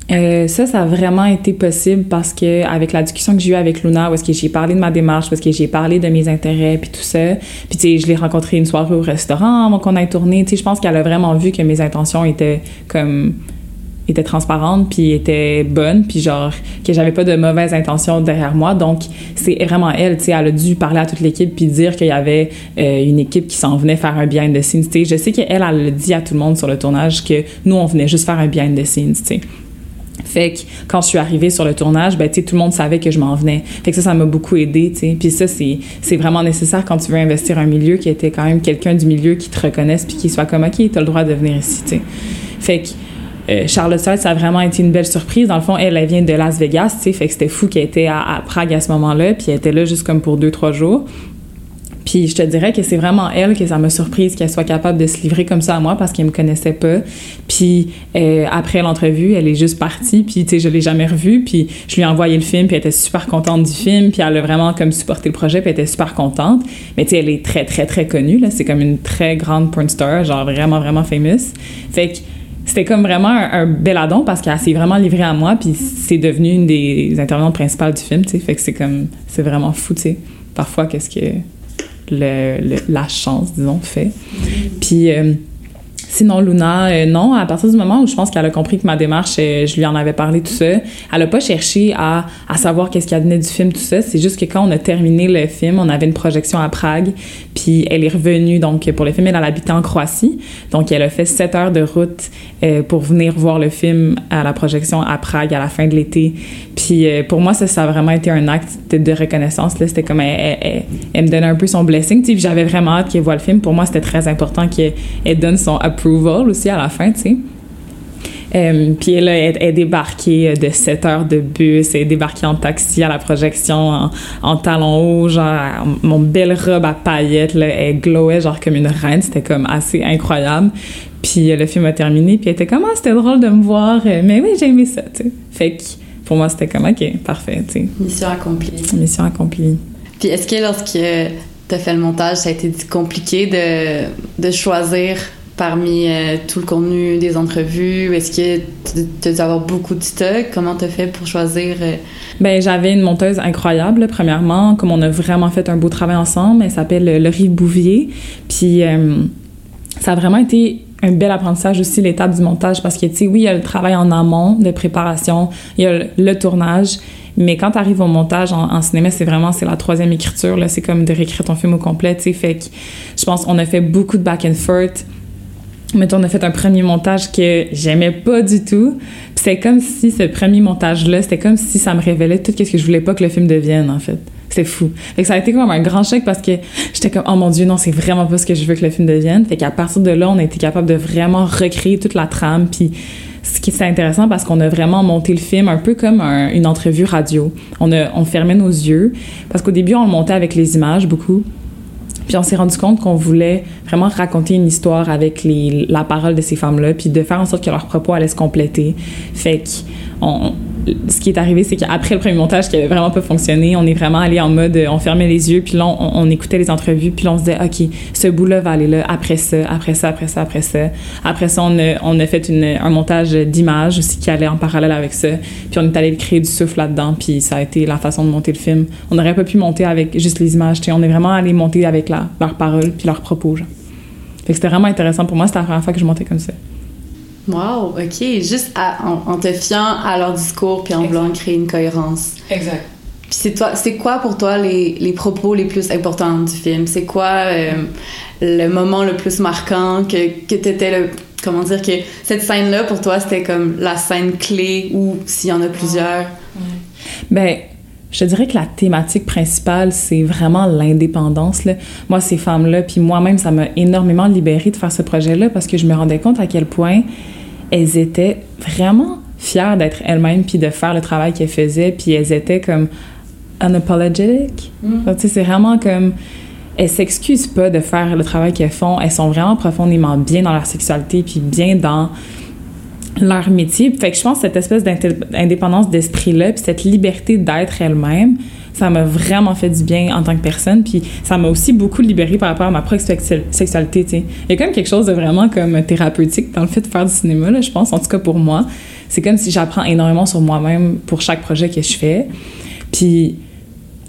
euh, ça, ça a vraiment été possible parce que avec la discussion que j'ai eue avec Luna, où est-ce que j'ai parlé de ma démarche, parce que j'ai parlé de mes intérêts, puis tout ça. Puis tu sais, je l'ai rencontré une soirée au restaurant avant qu'on ait tourné. Tu sais, je pense qu'elle a vraiment vu que mes intentions étaient comme étaient transparentes puis étaient bonnes puis genre que j'avais pas de mauvaises intentions derrière moi donc c'est vraiment elle tu sais elle a dû parler à toute l'équipe puis dire qu'il y avait euh, une équipe qui s'en venait faire un behind the scenes tu sais je sais qu'elle elle a dit à tout le monde sur le tournage que nous on venait juste faire un behind the scenes tu sais fait que quand je suis arrivée sur le tournage, ben, tout le monde savait que je m'en venais. Fait que ça, ça m'a beaucoup aidé, tu Puis ça, c'est vraiment nécessaire quand tu veux investir un milieu qui était quand même quelqu'un du milieu qui te reconnaisse puis qui soit comme, OK, t'as le droit de venir ici, tu Fait que euh, Charlotte ça a vraiment été une belle surprise. Dans le fond, elle, elle vient de Las Vegas, tu sais, fait que c'était fou qu'elle était à, à, Prague à ce moment-là, puis elle était là juste comme pour deux, trois jours. Puis je te dirais que c'est vraiment elle que ça m'a surprise qu'elle soit capable de se livrer comme ça à moi parce qu'elle me connaissait pas. Puis euh, après l'entrevue, elle est juste partie. Puis tu sais, je l'ai jamais revue. Puis je lui ai envoyé le film. Puis elle était super contente du film. Puis elle a vraiment comme supporté le projet. Puis elle était super contente. Mais tu sais, elle est très très très connue là. C'est comme une très grande porn star, genre vraiment vraiment famous. Fait que c'était comme vraiment un, bel addon parce qu'elle s'est vraiment livrée à moi puis c'est devenu une des intervenantes principales du film tu sais fait que c'est comme c'est vraiment fou tu sais parfois qu'est-ce que la chance, disons, fait. Puis, euh, Sinon, Luna, euh, non, à partir du moment où je pense qu'elle a compris que ma démarche, euh, je lui en avais parlé, tout ça, elle a pas cherché à, savoir qu'est-ce qui advenait du film, tout ça. C'est juste que quand on a terminé le film, on avait une projection à Prague, puis elle est revenue, donc pour le film, elle, elle habitait en Croatie. Donc, elle a fait sept heures de route euh, pour venir voir le film à la projection à Prague à la fin de l'été. Puis euh, pour moi, ça, a vraiment été un acte de, de reconnaissance. C'était comme elle, me donnait un peu son blessing. puis J'avais vraiment hâte qu'elle voit le film. Pour moi, c'était très important qu'elle elle donne son approval aussi à la fin. Euh, puis elle, est débarquée de 7 heures de bus, elle est débarquée en taxi à la projection en, en talons hauts, genre en- mon belle robe à paillettes, là, elle glowait genre comme une reine, c'était comme assez incroyable. Puis euh, le film a terminé, puis elle était comme ah c'était drôle de me voir, Euh, mais oui j'ai aimé ça, tu sais. Fait que pour moi c'était comme ok parfait, tu sais, Mission accomplie. mission accomplie. Puis est-ce que lorsque t'as fait le montage, ça a été compliqué de, de choisir parmi euh, tout le contenu des entrevues? Est-ce que tu dû avoir beaucoup de stock? Comment t'as fait pour choisir? euh, Ben, j'avais une monteuse incroyable, premièrement, comme on a vraiment fait un beau travail ensemble. Elle s'appelle euh, Laurie Bouvier. Puis, ça a vraiment été un bel apprentissage aussi, l'étape du montage, parce que, tu sais, oui, il y a le travail en amont de préparation, il y a le, tournage, mais quand tu arrives au montage en, en cinéma, c'est vraiment, c'est la troisième écriture, là, c'est comme de réécrire ton film au complet, tu sais, fait que je pense qu'on a fait beaucoup de back and forth, Mettons, on a fait un premier montage que j'aimais pas du tout. Puis c'est comme si ce premier montage-là, c'était comme si ça me révélait tout ce que je voulais pas que le film devienne, en fait. C'est fou. Fait ça a été comme un grand choc parce que j'étais comme, oh mon dieu, non, c'est vraiment pas ce que je veux que le film devienne. Fait qu'à partir de là, on a été capable de vraiment recréer toute la trame. Puis ce qui est intéressant parce qu'on a vraiment monté le film un peu comme un- une entrevue radio. On, a, on fermait nos yeux parce qu'au début, on le montait avec les images beaucoup. Puis on s'est rendu compte qu'on voulait vraiment raconter une histoire avec la parole de ces femmes-là, puis de faire en sorte que leur propos allait se compléter. Fait que on, ce qui est arrivé, c'est qu'après le premier montage qui avait vraiment pas fonctionné, on est vraiment allé en mode, on fermait les yeux, puis là, on, écoutait les entrevues, puis là, on se disait, OK, ce bout-là va aller là, après ça, après ça, après ça, après ça. Après ça, on a, fait un montage d'images aussi qui allait en parallèle avec ça, puis on est allé créer du souffle là-dedans, puis ça a été la façon de monter le film. On n'aurait pas pu monter avec juste les images, tu sais, on est vraiment allé monter avec leurs paroles, puis leurs propos, genre. Fait que c'était vraiment intéressant pour moi, c'était la première fois que je montais comme ça. Wow, ok. Juste à- en, en te fiant à leur discours puis en voulant créer une cohérence. Exact. Puis c'est toi, c'est quoi pour toi les, les propos les plus importants du film? C'est quoi euh, le moment le plus marquant que, que t'étais le... Comment dire que cette scène-là, pour toi, c'était comme la scène clé ou s'il y en a plusieurs? Ben, je te dirais que la thématique principale, c'est vraiment l'indépendance. là. Moi, ces femmes-là, puis moi-même, ça m'a énormément libérée de faire ce projet-là parce que je me rendais compte à quel point elles étaient vraiment fières d'être elles-mêmes puis de faire le travail qu'elles faisaient, puis elles étaient comme unapologetic. Tu sais, c'est vraiment comme elles s'excusent pas de faire le travail qu'elles font. Elles sont vraiment profondément bien dans leur sexualité puis bien dans leur métier. Fait que je pense que cette espèce d'indépendance d'esprit-là, puis cette liberté d'être elle-même, ça m'a vraiment fait du bien en tant que personne. Puis ça m'a aussi beaucoup libérée par rapport à ma propre sexu- sexualité, tu sais. Il y a quand même quelque chose de vraiment comme thérapeutique dans le fait de faire du cinéma, là, je pense, en tout cas pour moi. C'est comme si j'apprends énormément sur moi-même pour chaque projet que je fais. Puis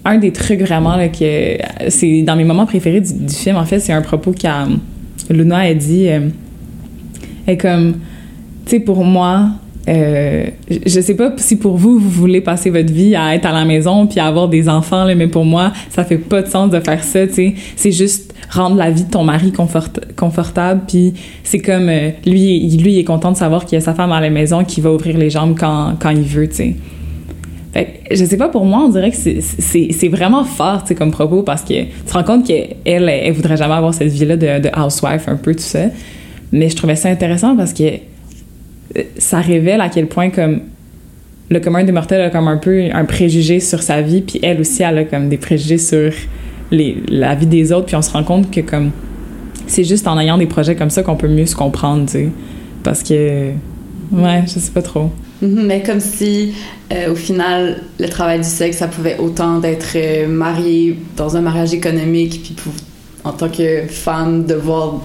un des trucs vraiment que c'est dans mes moments préférés du, film en fait c'est un propos qu'a Luna a dit euh, est comme tu sais pour moi euh, je- sais pas si pour vous vous voulez passer votre vie à être à la maison puis à avoir des enfants là, mais pour moi ça fait pas de sens de faire ça tu c'est juste rendre la vie de ton mari confort- confortable puis c'est comme euh, lui lui il est content de savoir qu'il y a sa femme à la maison qui va ouvrir les jambes quand, quand il veut tu sais je sais pas, pour moi, on dirait que c'est- vraiment fort, tu sais, comme propos, parce que tu te rends compte qu'elle, elle, elle voudrait jamais avoir cette vie-là de, housewife, un peu, tout ça. Mais je trouvais ça intéressant parce que ça révèle à quel point, comme, le commun des mortels a comme un peu un préjugé sur sa vie, puis elle aussi, a comme des préjugés sur les, la vie des autres, puis on se rend compte que, comme, c'est juste en ayant des projets comme ça qu'on peut mieux se comprendre, tu sais. Parce que, ouais, je sais pas trop. Mhm, Mais comme si, euh, au final, le travail du sexe, ça pouvait autant d'être euh, marié dans un mariage économique, puis en tant que femme, devoir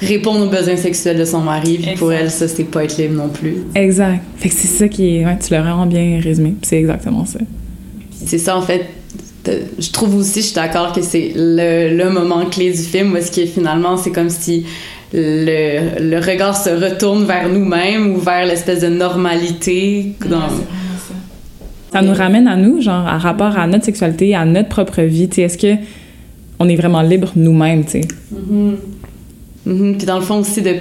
répondre aux besoins sexuels de son mari, puis pour elle, ça, c'est pas être libre non plus. Exact. Fait que c'est ça qui est. Ouais, tu l'as vraiment bien résumé. C'est exactement ça. C'est ça, en fait. Je trouve aussi, je suis d'accord que c'est le, le moment clé du film, parce que finalement, c'est comme si le, le regard se retourne vers nous-mêmes ou vers l'espèce de normalité. Dans... Ça nous ramène à nous, genre, à rapport à notre sexualité, à notre propre vie. Est-ce que on est vraiment libre nous-mêmes, tu sais? Mhm. Puis dans le fond aussi de,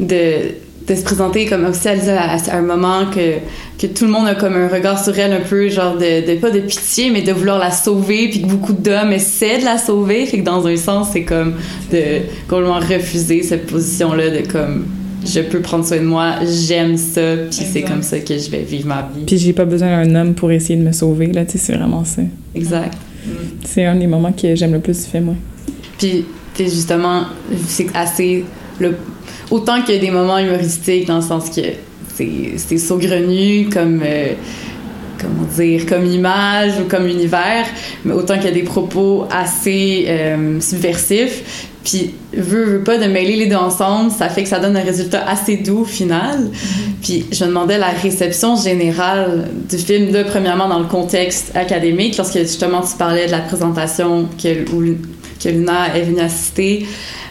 de, de se présenter comme aussi à, à un moment que, que tout le monde a comme un regard sur elle un peu genre de, de pas de pitié mais de vouloir la sauver puis que beaucoup d'hommes essaient de la sauver fait que dans un sens c'est comme de complètement refuser cette position là de comme je peux prendre soin de moi, j'aime ça, puis c'est comme ça que je vais vivre ma vie. Puis j'ai pas besoin d'un homme pour essayer de me sauver, là, tu sais, c'est vraiment ça. Exact. C'est un des moments que j'aime le plus du film, moi. Puis, justement, c'est assez. Le, autant qu'il y a des moments humoristiques, dans le sens que c'est saugrenu comme. Euh, comment dire, comme image ou comme univers, mais autant qu'il y a des propos assez euh, subversifs. Puis, veut, veut pas de mêler les deux ensemble, ça fait que ça donne un résultat assez doux au final. Mm-hmm. Puis, je me demandais la réception générale du film, de premièrement dans le contexte académique, lorsque justement tu parlais de la présentation que, où, que Luna est venue assister.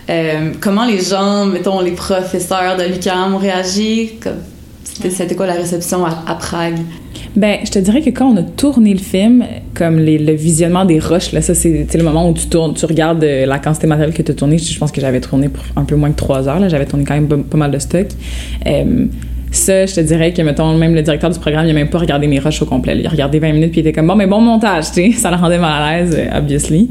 Euh, comment les gens, mettons les professeurs de l'UQAM ont réagi? C'était quoi la réception à Prague? Ben, je te dirais que quand on a tourné le film, comme les, le visionnement des roches, là, ça, c'est le moment où tu tournes, tu regardes euh, la quantité matérielle que tu as tourné. Je pense que j'avais tourné pour un peu moins que trois heures, là. J'avais tourné quand même pas, mal de stock. Euh, ça, je te dirais que, mettons, même le directeur du programme, il a même pas regardé mes rushs au complet. Il a regardé 20 minutes puis il était comme, bon, mais bon montage, tu sais. Ça le rendait mal à l'aise, euh, obviously.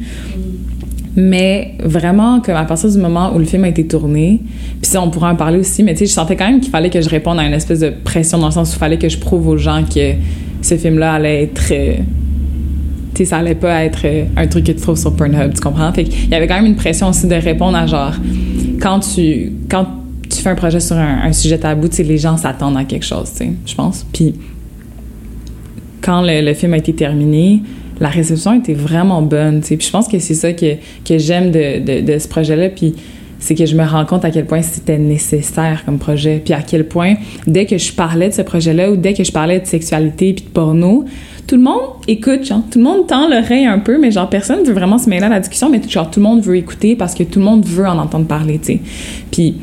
Mais vraiment, comme à partir du moment où le film a été tourné, puis ça, on pourra en parler aussi, mais tu sais, je sentais quand même qu'il fallait que je réponde à une espèce de pression dans le sens où il fallait que je prouve aux gens que ce film-là allait être. Euh, tu sais, ça allait pas être euh, un truc que tu trouves sur Pornhub, tu comprends? Fait qu'il y avait quand même une pression aussi de répondre à genre, quand tu, quand tu fais un projet sur un, sujet tabou, tu sais, les gens s'attendent à quelque chose, tu sais, je pense. Puis quand le, film a été terminé, la réception était vraiment bonne. Puis je pense que c'est ça que, que j'aime de, de, de, ce projet-là. Puis c'est que je me rends compte à quel point c'était nécessaire comme projet. Puis à quel point, dès que je parlais de ce projet-là ou dès que je parlais de sexualité puis de porno, tout le monde écoute, genre, tout le monde tend l'oreille un peu, mais genre, personne veut vraiment se mêler à la discussion, mais genre, tout le monde veut écouter parce que tout le monde veut en entendre parler, tu sais. Puis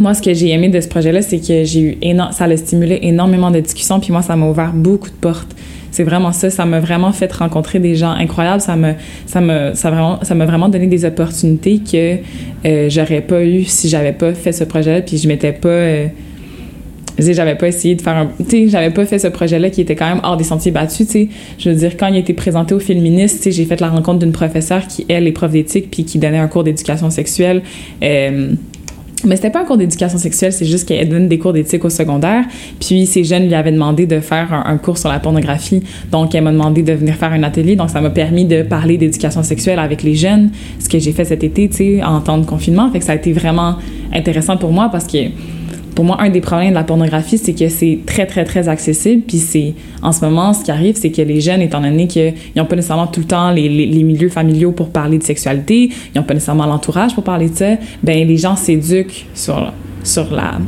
moi, ce que j'ai aimé de ce projet-là, c'est que j'ai eu ça a stimulé énormément de discussions, puis moi, ça m'a ouvert beaucoup de portes c'est vraiment ça. Ça m'a vraiment fait rencontrer des gens incroyables. Ça me, ça ça vraiment, ça m'a vraiment donné des opportunités que euh, j'aurais pas eu si j'avais pas fait ce projet-là. Puis je m'étais pas, euh, j'avais pas essayé de faire un, tu sais, j'avais pas fait ce projet-là qui était quand même hors des sentiers battus. Tu sais, je veux dire quand il a été présenté au féministe, tu sais, j'ai fait la rencontre d'une professeure qui elle est prof d'éthique puis qui donnait un cours d'éducation sexuelle. Euh, mais c'était pas un cours d'éducation sexuelle, c'est juste qu'elle donne des cours d'éthique au secondaire. Puis ces jeunes lui avaient demandé de faire un, cours sur la pornographie. Donc elle m'a demandé de venir faire un atelier. Donc ça m'a permis de parler d'éducation sexuelle avec les jeunes, ce que j'ai fait cet été, tu sais, en temps de confinement. Fait que ça a été vraiment intéressant pour moi parce que pour moi, un des problèmes de la pornographie, c'est que c'est très, très, très accessible. Puis c'est, en ce moment, ce qui arrive, c'est que les jeunes, étant donné qu'ils n'ont pas nécessairement tout le temps les, les, milieux familiaux pour parler de sexualité, ils n'ont pas nécessairement l'entourage pour parler de ça, ben les gens s'éduquent sur, sur la,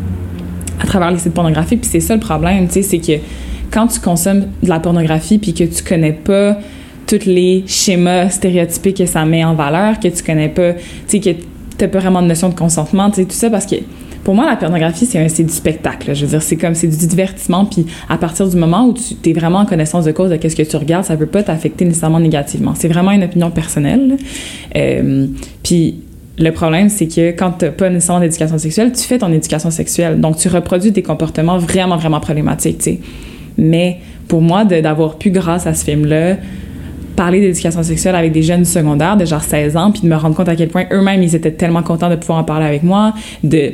à travers les sites pornographiques. Puis c'est ça le problème, tu sais, c'est que quand tu consommes de la pornographie puis que tu connais pas tous les schémas stéréotypés que ça met en valeur, que tu connais pas, tu sais, que t'as pas vraiment de notion de consentement, tu sais, tout ça, parce que pour moi, la pornographie, c'est du spectacle. Je veux dire, c'est comme, c'est du divertissement. Puis à partir du moment où tu es vraiment en connaissance de cause de qu'est-ce que tu regardes, ça peut pas t'affecter nécessairement négativement. C'est vraiment une opinion personnelle. Euh, puis le problème, c'est que quand tu n'as pas nécessairement d'éducation sexuelle, tu fais ton éducation sexuelle. Donc, tu reproduis des comportements vraiment, vraiment problématiques, tu sais. Mais pour moi, d'avoir pu, grâce à ce film-là, parler d'éducation sexuelle avec des jeunes secondaires de genre 16 ans, puis de me rendre compte à quel point eux-mêmes, ils étaient tellement contents de pouvoir en parler avec moi, de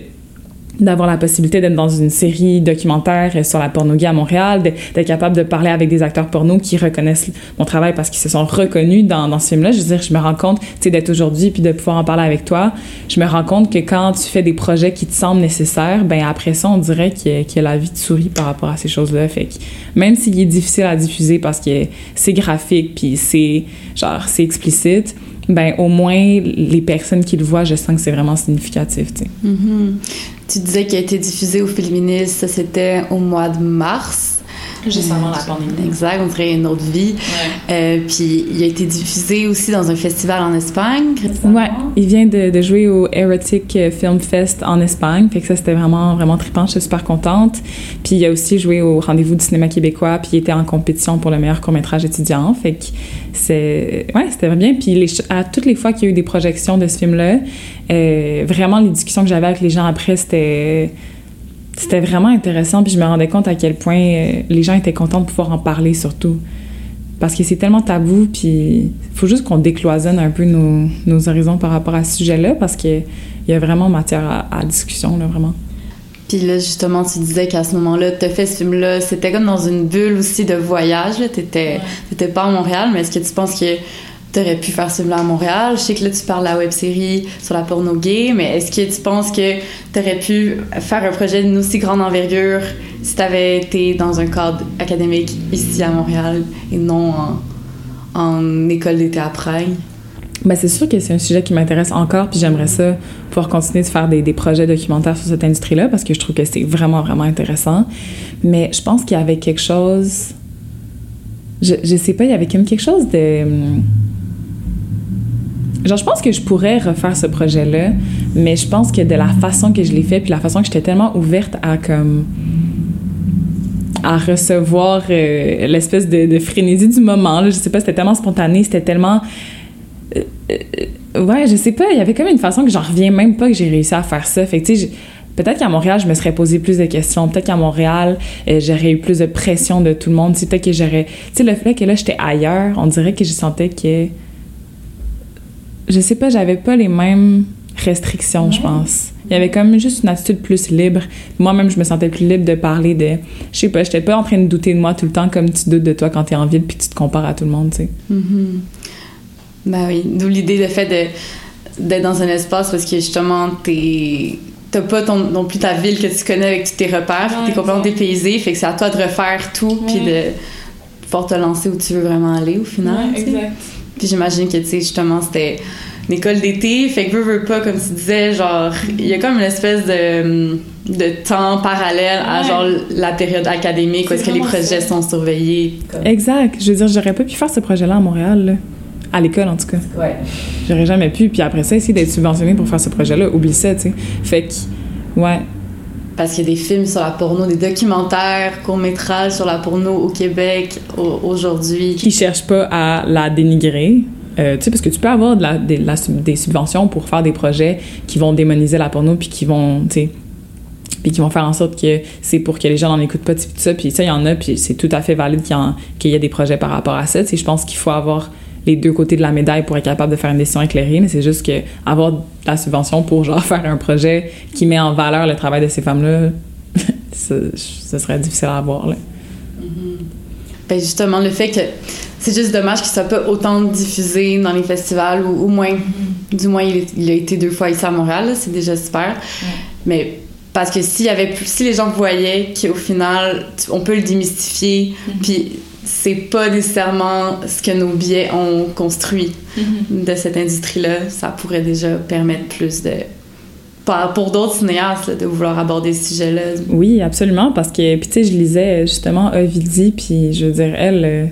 d'avoir la possibilité d'être dans une série documentaire sur la pornographie à Montréal, d'être capable de parler avec des acteurs porno qui reconnaissent mon travail parce qu'ils se sont reconnus dans, dans ce film-là. Je veux dire, je me rends compte, tu sais, d'être aujourd'hui puis de pouvoir en parler avec toi, je me rends compte que quand tu fais des projets qui te semblent nécessaires, ben après ça, on dirait que, que la vie te sourit par rapport à ces choses-là. Fait que même s'il est difficile à diffuser parce que c'est graphique puis c'est, genre, c'est explicite, ben au moins les personnes qui le voient, je sens que c'est vraiment significatif. Tu, sais. Tu disais qu'il a été diffusé au Féministe, ça c'était au mois de mars. Juste avant la pandémie. Exact, on dirait une autre vie. Euh, puis il a été diffusé aussi dans un festival en Espagne. récemment. Ouais, il vient de, de jouer au Erotic Film Fest en Espagne, fait que ça c'était vraiment vraiment trippant, je suis super contente. Puis il a aussi joué au rendez-vous du cinéma québécois, puis il était en compétition pour le meilleur court-métrage étudiant, fait que c'est ouais, c'était vraiment bien. Puis les, à toutes les fois qu'il y a eu des projections de ce film-là, euh, vraiment les discussions que j'avais avec les gens après, c'était c'était vraiment intéressant, puis je me rendais compte à quel point euh, les gens étaient contents de pouvoir en parler surtout. Parce que c'est tellement tabou, puis il faut juste qu'on décloisonne un peu nos, nos horizons par rapport à ce sujet-là, parce qu'il y a vraiment matière à, à discussion, là, vraiment. Puis là, justement, tu disais qu'à ce moment-là, tu as fait ce film-là, c'était comme dans une bulle aussi de voyage. Tu n'étais pas à Montréal, mais est-ce que tu penses que tu aurais pu faire ce film-là à Montréal? Je sais que là, tu parles de la web-série sur la porno gay, mais est-ce que tu penses que tu aurais pu faire un projet d'une aussi grande envergure si tu avais été dans un cadre académique ici à Montréal et non en, école d'été à Prague? Ben, c'est sûr que c'est un sujet qui m'intéresse encore, puis j'aimerais ça pouvoir continuer de faire des, projets documentaires sur cette industrie-là, parce que je trouve que c'est vraiment, vraiment intéressant. Mais je pense qu'il y avait quelque chose... Je, je sais pas, il y avait comme quelque chose de... Genre, je pense que je pourrais refaire ce projet-là, mais je pense que de la façon que je l'ai fait, puis la façon que j'étais tellement ouverte à comme à recevoir euh, l'espèce de, frénésie du moment. Là. Je sais pas, c'était tellement spontané, c'était tellement... euh, euh, ouais, je sais pas, il y avait comme une façon que j'en reviens même pas que j'ai réussi à faire ça. Fait que, tu sais, peut-être qu'à Montréal, je me serais posé plus de questions. Peut-être qu'à Montréal, j'aurais eu plus de pression de tout le monde. Peut-être que j'aurais... Tu sais, le fait que là, j'étais ailleurs, on dirait que je sentais que... Je sais pas, j'avais pas les mêmes restrictions, je pense. Il y avait comme juste une attitude plus libre. Moi-même, je me sentais plus libre de parler de... Je sais pas, j'étais pas en train de douter de moi tout le temps comme tu doutes de toi quand t'es en ville puis tu te compares à tout le monde, tu sais. Mhm. Ben oui, d'où l'idée de fait de d'être dans un espace parce que justement t'es t'as pas ton, non plus ta ville que tu connais avec tous tes repères, que t'es complètement dépaysé, fait que c'est à toi de refaire tout puis de pouvoir te lancer où tu veux vraiment aller au final. tu sais. Puis j'imagine que tu sais justement c'était une école d'été, fait que veux, veux pas comme tu disais genre il y a comme une espèce de de temps parallèle à Ouais. genre la période académique où est-ce que les projets ça. sont surveillés. comme- Exact. Je veux dire, j'aurais pas pu faire ce projet-là à Montréal, là. À l'école, en tout cas. Ouais. J'aurais jamais pu. Puis après ça, essayer d'être subventionné pour faire ce projet-là, oublie ça, tu sais. Fait que, ouais. Parce qu'il y a des films sur la porno, des documentaires, courts-métrages sur la porno au Québec au- aujourd'hui. Qui cherchent pas à la dénigrer. Euh, tu sais, parce que tu peux avoir des, subventions pour faire des projets qui vont démoniser la porno, puis qui vont, puis qui vont faire en sorte que c'est pour que les gens n'en écoutent pas, tout ça. Puis ça, il y en a, puis c'est tout à fait valide qu'il y, ait des projets par rapport à ça. Tu je pense qu'il faut avoir les deux côtés de la médaille pour être capable de faire une décision éclairée, mais c'est juste que avoir de la subvention pour genre faire un projet qui met en valeur le travail de ces femmes-là, ce serait difficile à avoir. Là. Ben justement, le fait que c'est juste dommage qu'il soit pas autant diffusé dans les festivals ou au moins, du moins, il, a été deux fois ici à Montréal, c'est déjà super. Mais parce que s'il y avait plus, si les gens voyaient qu'au final, on peut le démystifier, puis c'est pas nécessairement ce que nos biais ont construit de cette industrie-là, ça pourrait déjà permettre plus de pour d'autres cinéastes là, de vouloir aborder ce sujet-là. Oui, absolument, parce que, puis tu sais, je lisais justement Ovidie, puis je veux dire, elle, euh,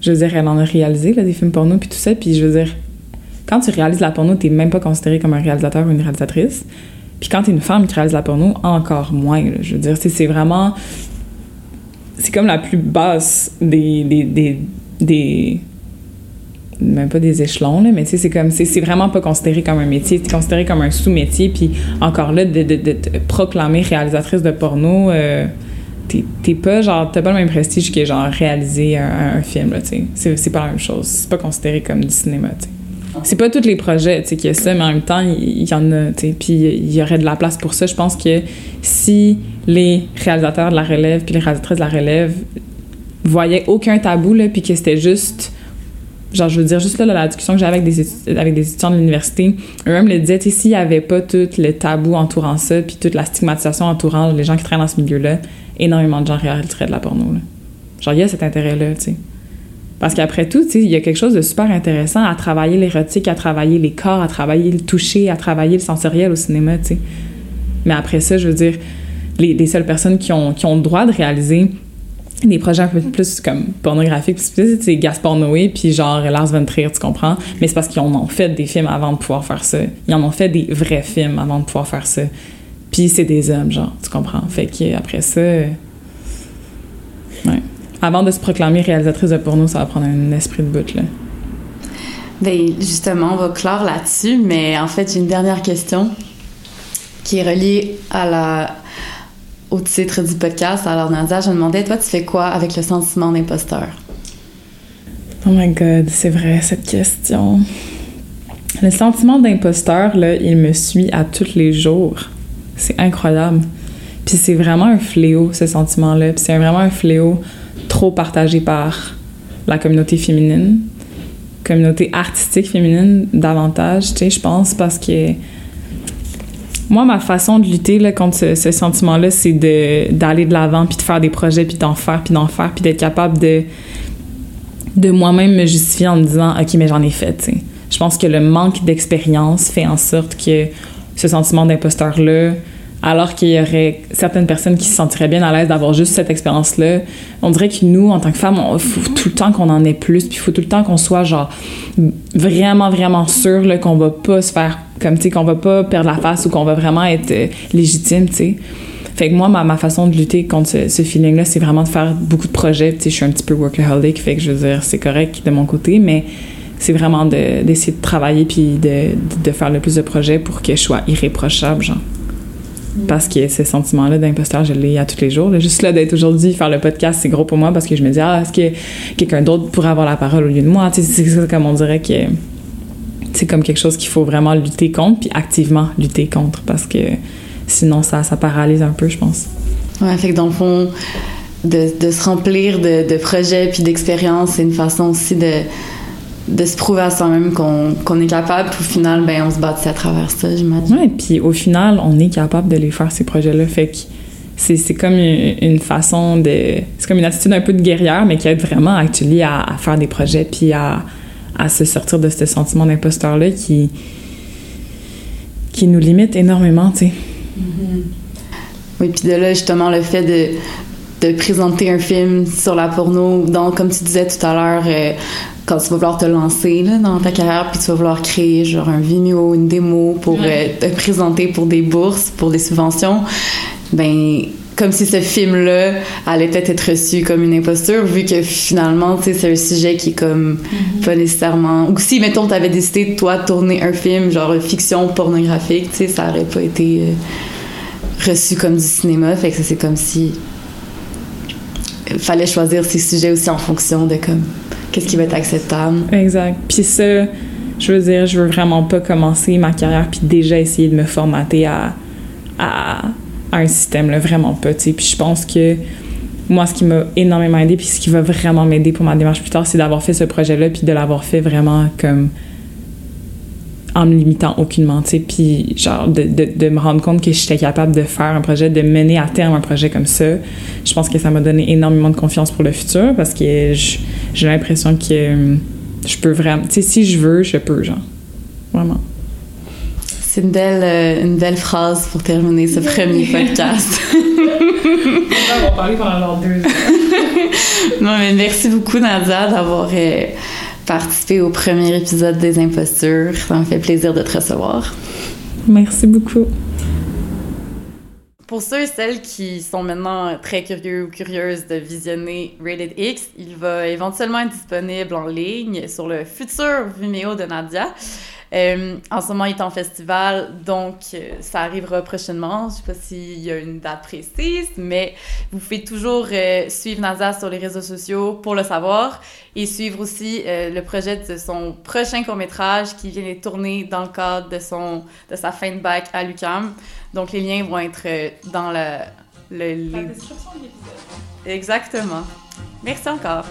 je veux dire, elle en a réalisé, là, des films porno, puis tout ça, puis je veux dire, quand tu réalises la porno, t'es même pas considéré comme un réalisateur ou une réalisatrice, puis quand t'es une femme qui réalise la porno, encore moins, là, je veux dire, c'est vraiment... C'est comme la plus basse des... des, des, des même pas des échelons, là, mais tu sais, c'est comme, c'est vraiment pas considéré comme un métier, c'est considéré comme un sous-métier, puis encore là, de, de, proclamer réalisatrice de porno, euh, t'es pas, genre, t'as pas le même prestige que, genre, réaliser un, film, là, tu sais. C'est pas la même chose, c'est pas considéré comme du cinéma. C'est pas tous les projets, y a ça, mais en même temps, il y, en a, puis il y aurait de la place pour ça. Je pense que si les réalisateurs de la relève puis les réalisatrices de la relève voyaient aucun tabou, là, puis que c'était juste genre je veux dire juste là, la discussion que j'avais avec des étudiants de l'université eux-mêmes le disaient tu sais, s'il n'y avait pas tout le tabou entourant ça puis toute la stigmatisation entourant les gens qui traînent dans ce milieu là énormément de gens réaliseraient de la porno genre il y a cet intérêt là tu sais parce qu'après tout il y a quelque chose de super intéressant à travailler l'érotique à travailler les corps à travailler le toucher à travailler le sensoriel au cinéma tu sais mais après ça je veux dire les, les seules personnes qui ont, qui ont le droit de réaliser des projets un peu plus comme pornographiques. C'est Gaspard Noé, puis genre Lars von Trier, tu comprends? Mais c'est parce qu'ils en ont fait des films avant de pouvoir faire ça. Ils en ont fait des vrais films avant de pouvoir faire ça. Puis c'est des hommes, genre, tu comprends? Fait que après ça... Avant de se proclamer réalisatrice de porno, ça va prendre un esprit de bout, là. Ben, justement, on va clore là-dessus, mais en fait, j'ai une dernière question qui est reliée à la, au titre du podcast. Alors, Nadia, je me demandais, toi, tu fais quoi avec le sentiment d'imposteur? Oh my god, c'est vrai cette question. Le sentiment d'imposteur, là, il me suit à tous les jours. C'est incroyable. Puis c'est vraiment un fléau, ce sentiment-là. Puis c'est vraiment un fléau trop partagé par la communauté féminine, communauté artistique féminine davantage, tu sais, je pense, parce que moi, ma façon de lutter contre ce, sentiment-là, c'est d'aller de l'avant, puis de faire des projets, puis d'en faire, puis d'en faire, puis d'être capable de de moi-même me justifier en me disant OK, mais j'en ai fait, tu sais. Je pense que le manque d'expérience fait en sorte que ce sentiment d'imposteur-là, alors qu'il y aurait certaines personnes qui se sentiraient bien à l'aise d'avoir juste cette expérience-là, on dirait que nous, en tant que femmes, il faut tout le temps qu'on en ait plus, puis il faut tout le temps qu'on soit genre vraiment, vraiment sûr qu'on va pas se faire comme, tu sais, qu'on va pas perdre la face ou qu'on va vraiment être euh, légitime, tu sais. Fait que moi, ma, ma façon de lutter contre ce, ce feeling-là, c'est vraiment de faire beaucoup de projets. Tu sais, je suis un petit peu workaholic, fait que je veux dire, c'est correct de mon côté, mais c'est vraiment de- d'essayer de, travailler puis de, de faire le plus de projets pour que je sois irréprochable, genre. Parce que ce sentiment-là d'imposteur, je l'ai à tous les jours. Juste là d'être aujourd'hui, faire le podcast, c'est gros pour moi parce que je me dis, ah, est-ce que quelqu'un d'autre pourrait avoir la parole au lieu de moi? C'est comme on dirait que c'est comme quelque chose qu'il faut vraiment lutter contre puis activement lutter contre parce que sinon ça, ça paralyse un peu, je pense. Ouais, fait que dans le fond, de, de se remplir de, de projets puis d'expériences, c'est une façon aussi de, de se prouver à soi-même qu'on qu'on est capable. Puis au final, ben, on se bâtit à travers ça, j'imagine. Ouais, puis au final, on est capable de les faire, ces projets-là. Fait que c'est comme une, une façon de. C'est comme une attitude un peu de guerrière, mais qui aide vraiment actually, à, à faire des projets puis à, à se sortir de ce sentiment d'imposteur-là qui, qui nous limite énormément, tu sais. Oui, puis de là, justement, le fait de, de présenter un film sur la porno, donc, comme tu disais tout à l'heure, euh, quand tu vas vouloir te lancer là, dans ta carrière, puis tu vas vouloir créer genre un Vimeo, une démo pour euh, te présenter pour des bourses, pour des subventions, ben comme si ce film-là allait peut-être être reçu comme une imposture, vu que finalement, tu sais, c'est un sujet qui est comme pas nécessairement... Ou si, mettons, t'avais décidé, toi, de tourner un film, genre fiction pornographique, tu sais, ça aurait pas été... euh, reçu comme du cinéma. Fait que ça, c'est comme si fallait choisir ses sujets aussi en fonction de comme qu'est-ce qui va être acceptable. Exact. Puis ça, je veux dire, je veux vraiment pas commencer ma carrière puis déjà essayer de me formater à, à, un système, là, vraiment pas, tu. Puis je pense que moi, ce qui m'a énormément aidé puis ce qui va vraiment m'aider pour ma démarche plus tard, c'est d'avoir fait ce projet-là puis de l'avoir fait vraiment comme en me limitant aucunement, tu sais, puis genre de, de, de me rendre compte que j'étais capable de faire un projet, de mener à terme un projet comme ça. Je pense que ça m'a donné énormément de confiance pour le futur parce que j'ai l'impression que euh, je peux vraiment, tu sais, si je veux, je peux, genre. Vraiment. C'est une belle, euh, une belle phrase pour terminer ce premier podcast. On va parler pendant deux non, mais merci beaucoup, Nadia, d'avoir euh, participé au premier épisode des Impostures. Ça me fait plaisir de te recevoir. Merci beaucoup. Pour ceux et celles qui sont maintenant très curieux ou curieuses de visionner Rated X, il va éventuellement être disponible en ligne sur le futur Vimeo de Nadia. Euh, en ce moment, il est en festival, donc euh, ça arrivera prochainement. Je ne sais pas s'il y a une date précise, mais vous pouvez toujours euh, suivre Nadia sur les réseaux sociaux pour le savoir et suivre aussi le projet de son prochain court-métrage qui vient d'être tourné dans le cadre de, son, de sa fin de bac à l'UQAM. Donc, les liens vont être dans la, le, les- Exactement. Merci encore.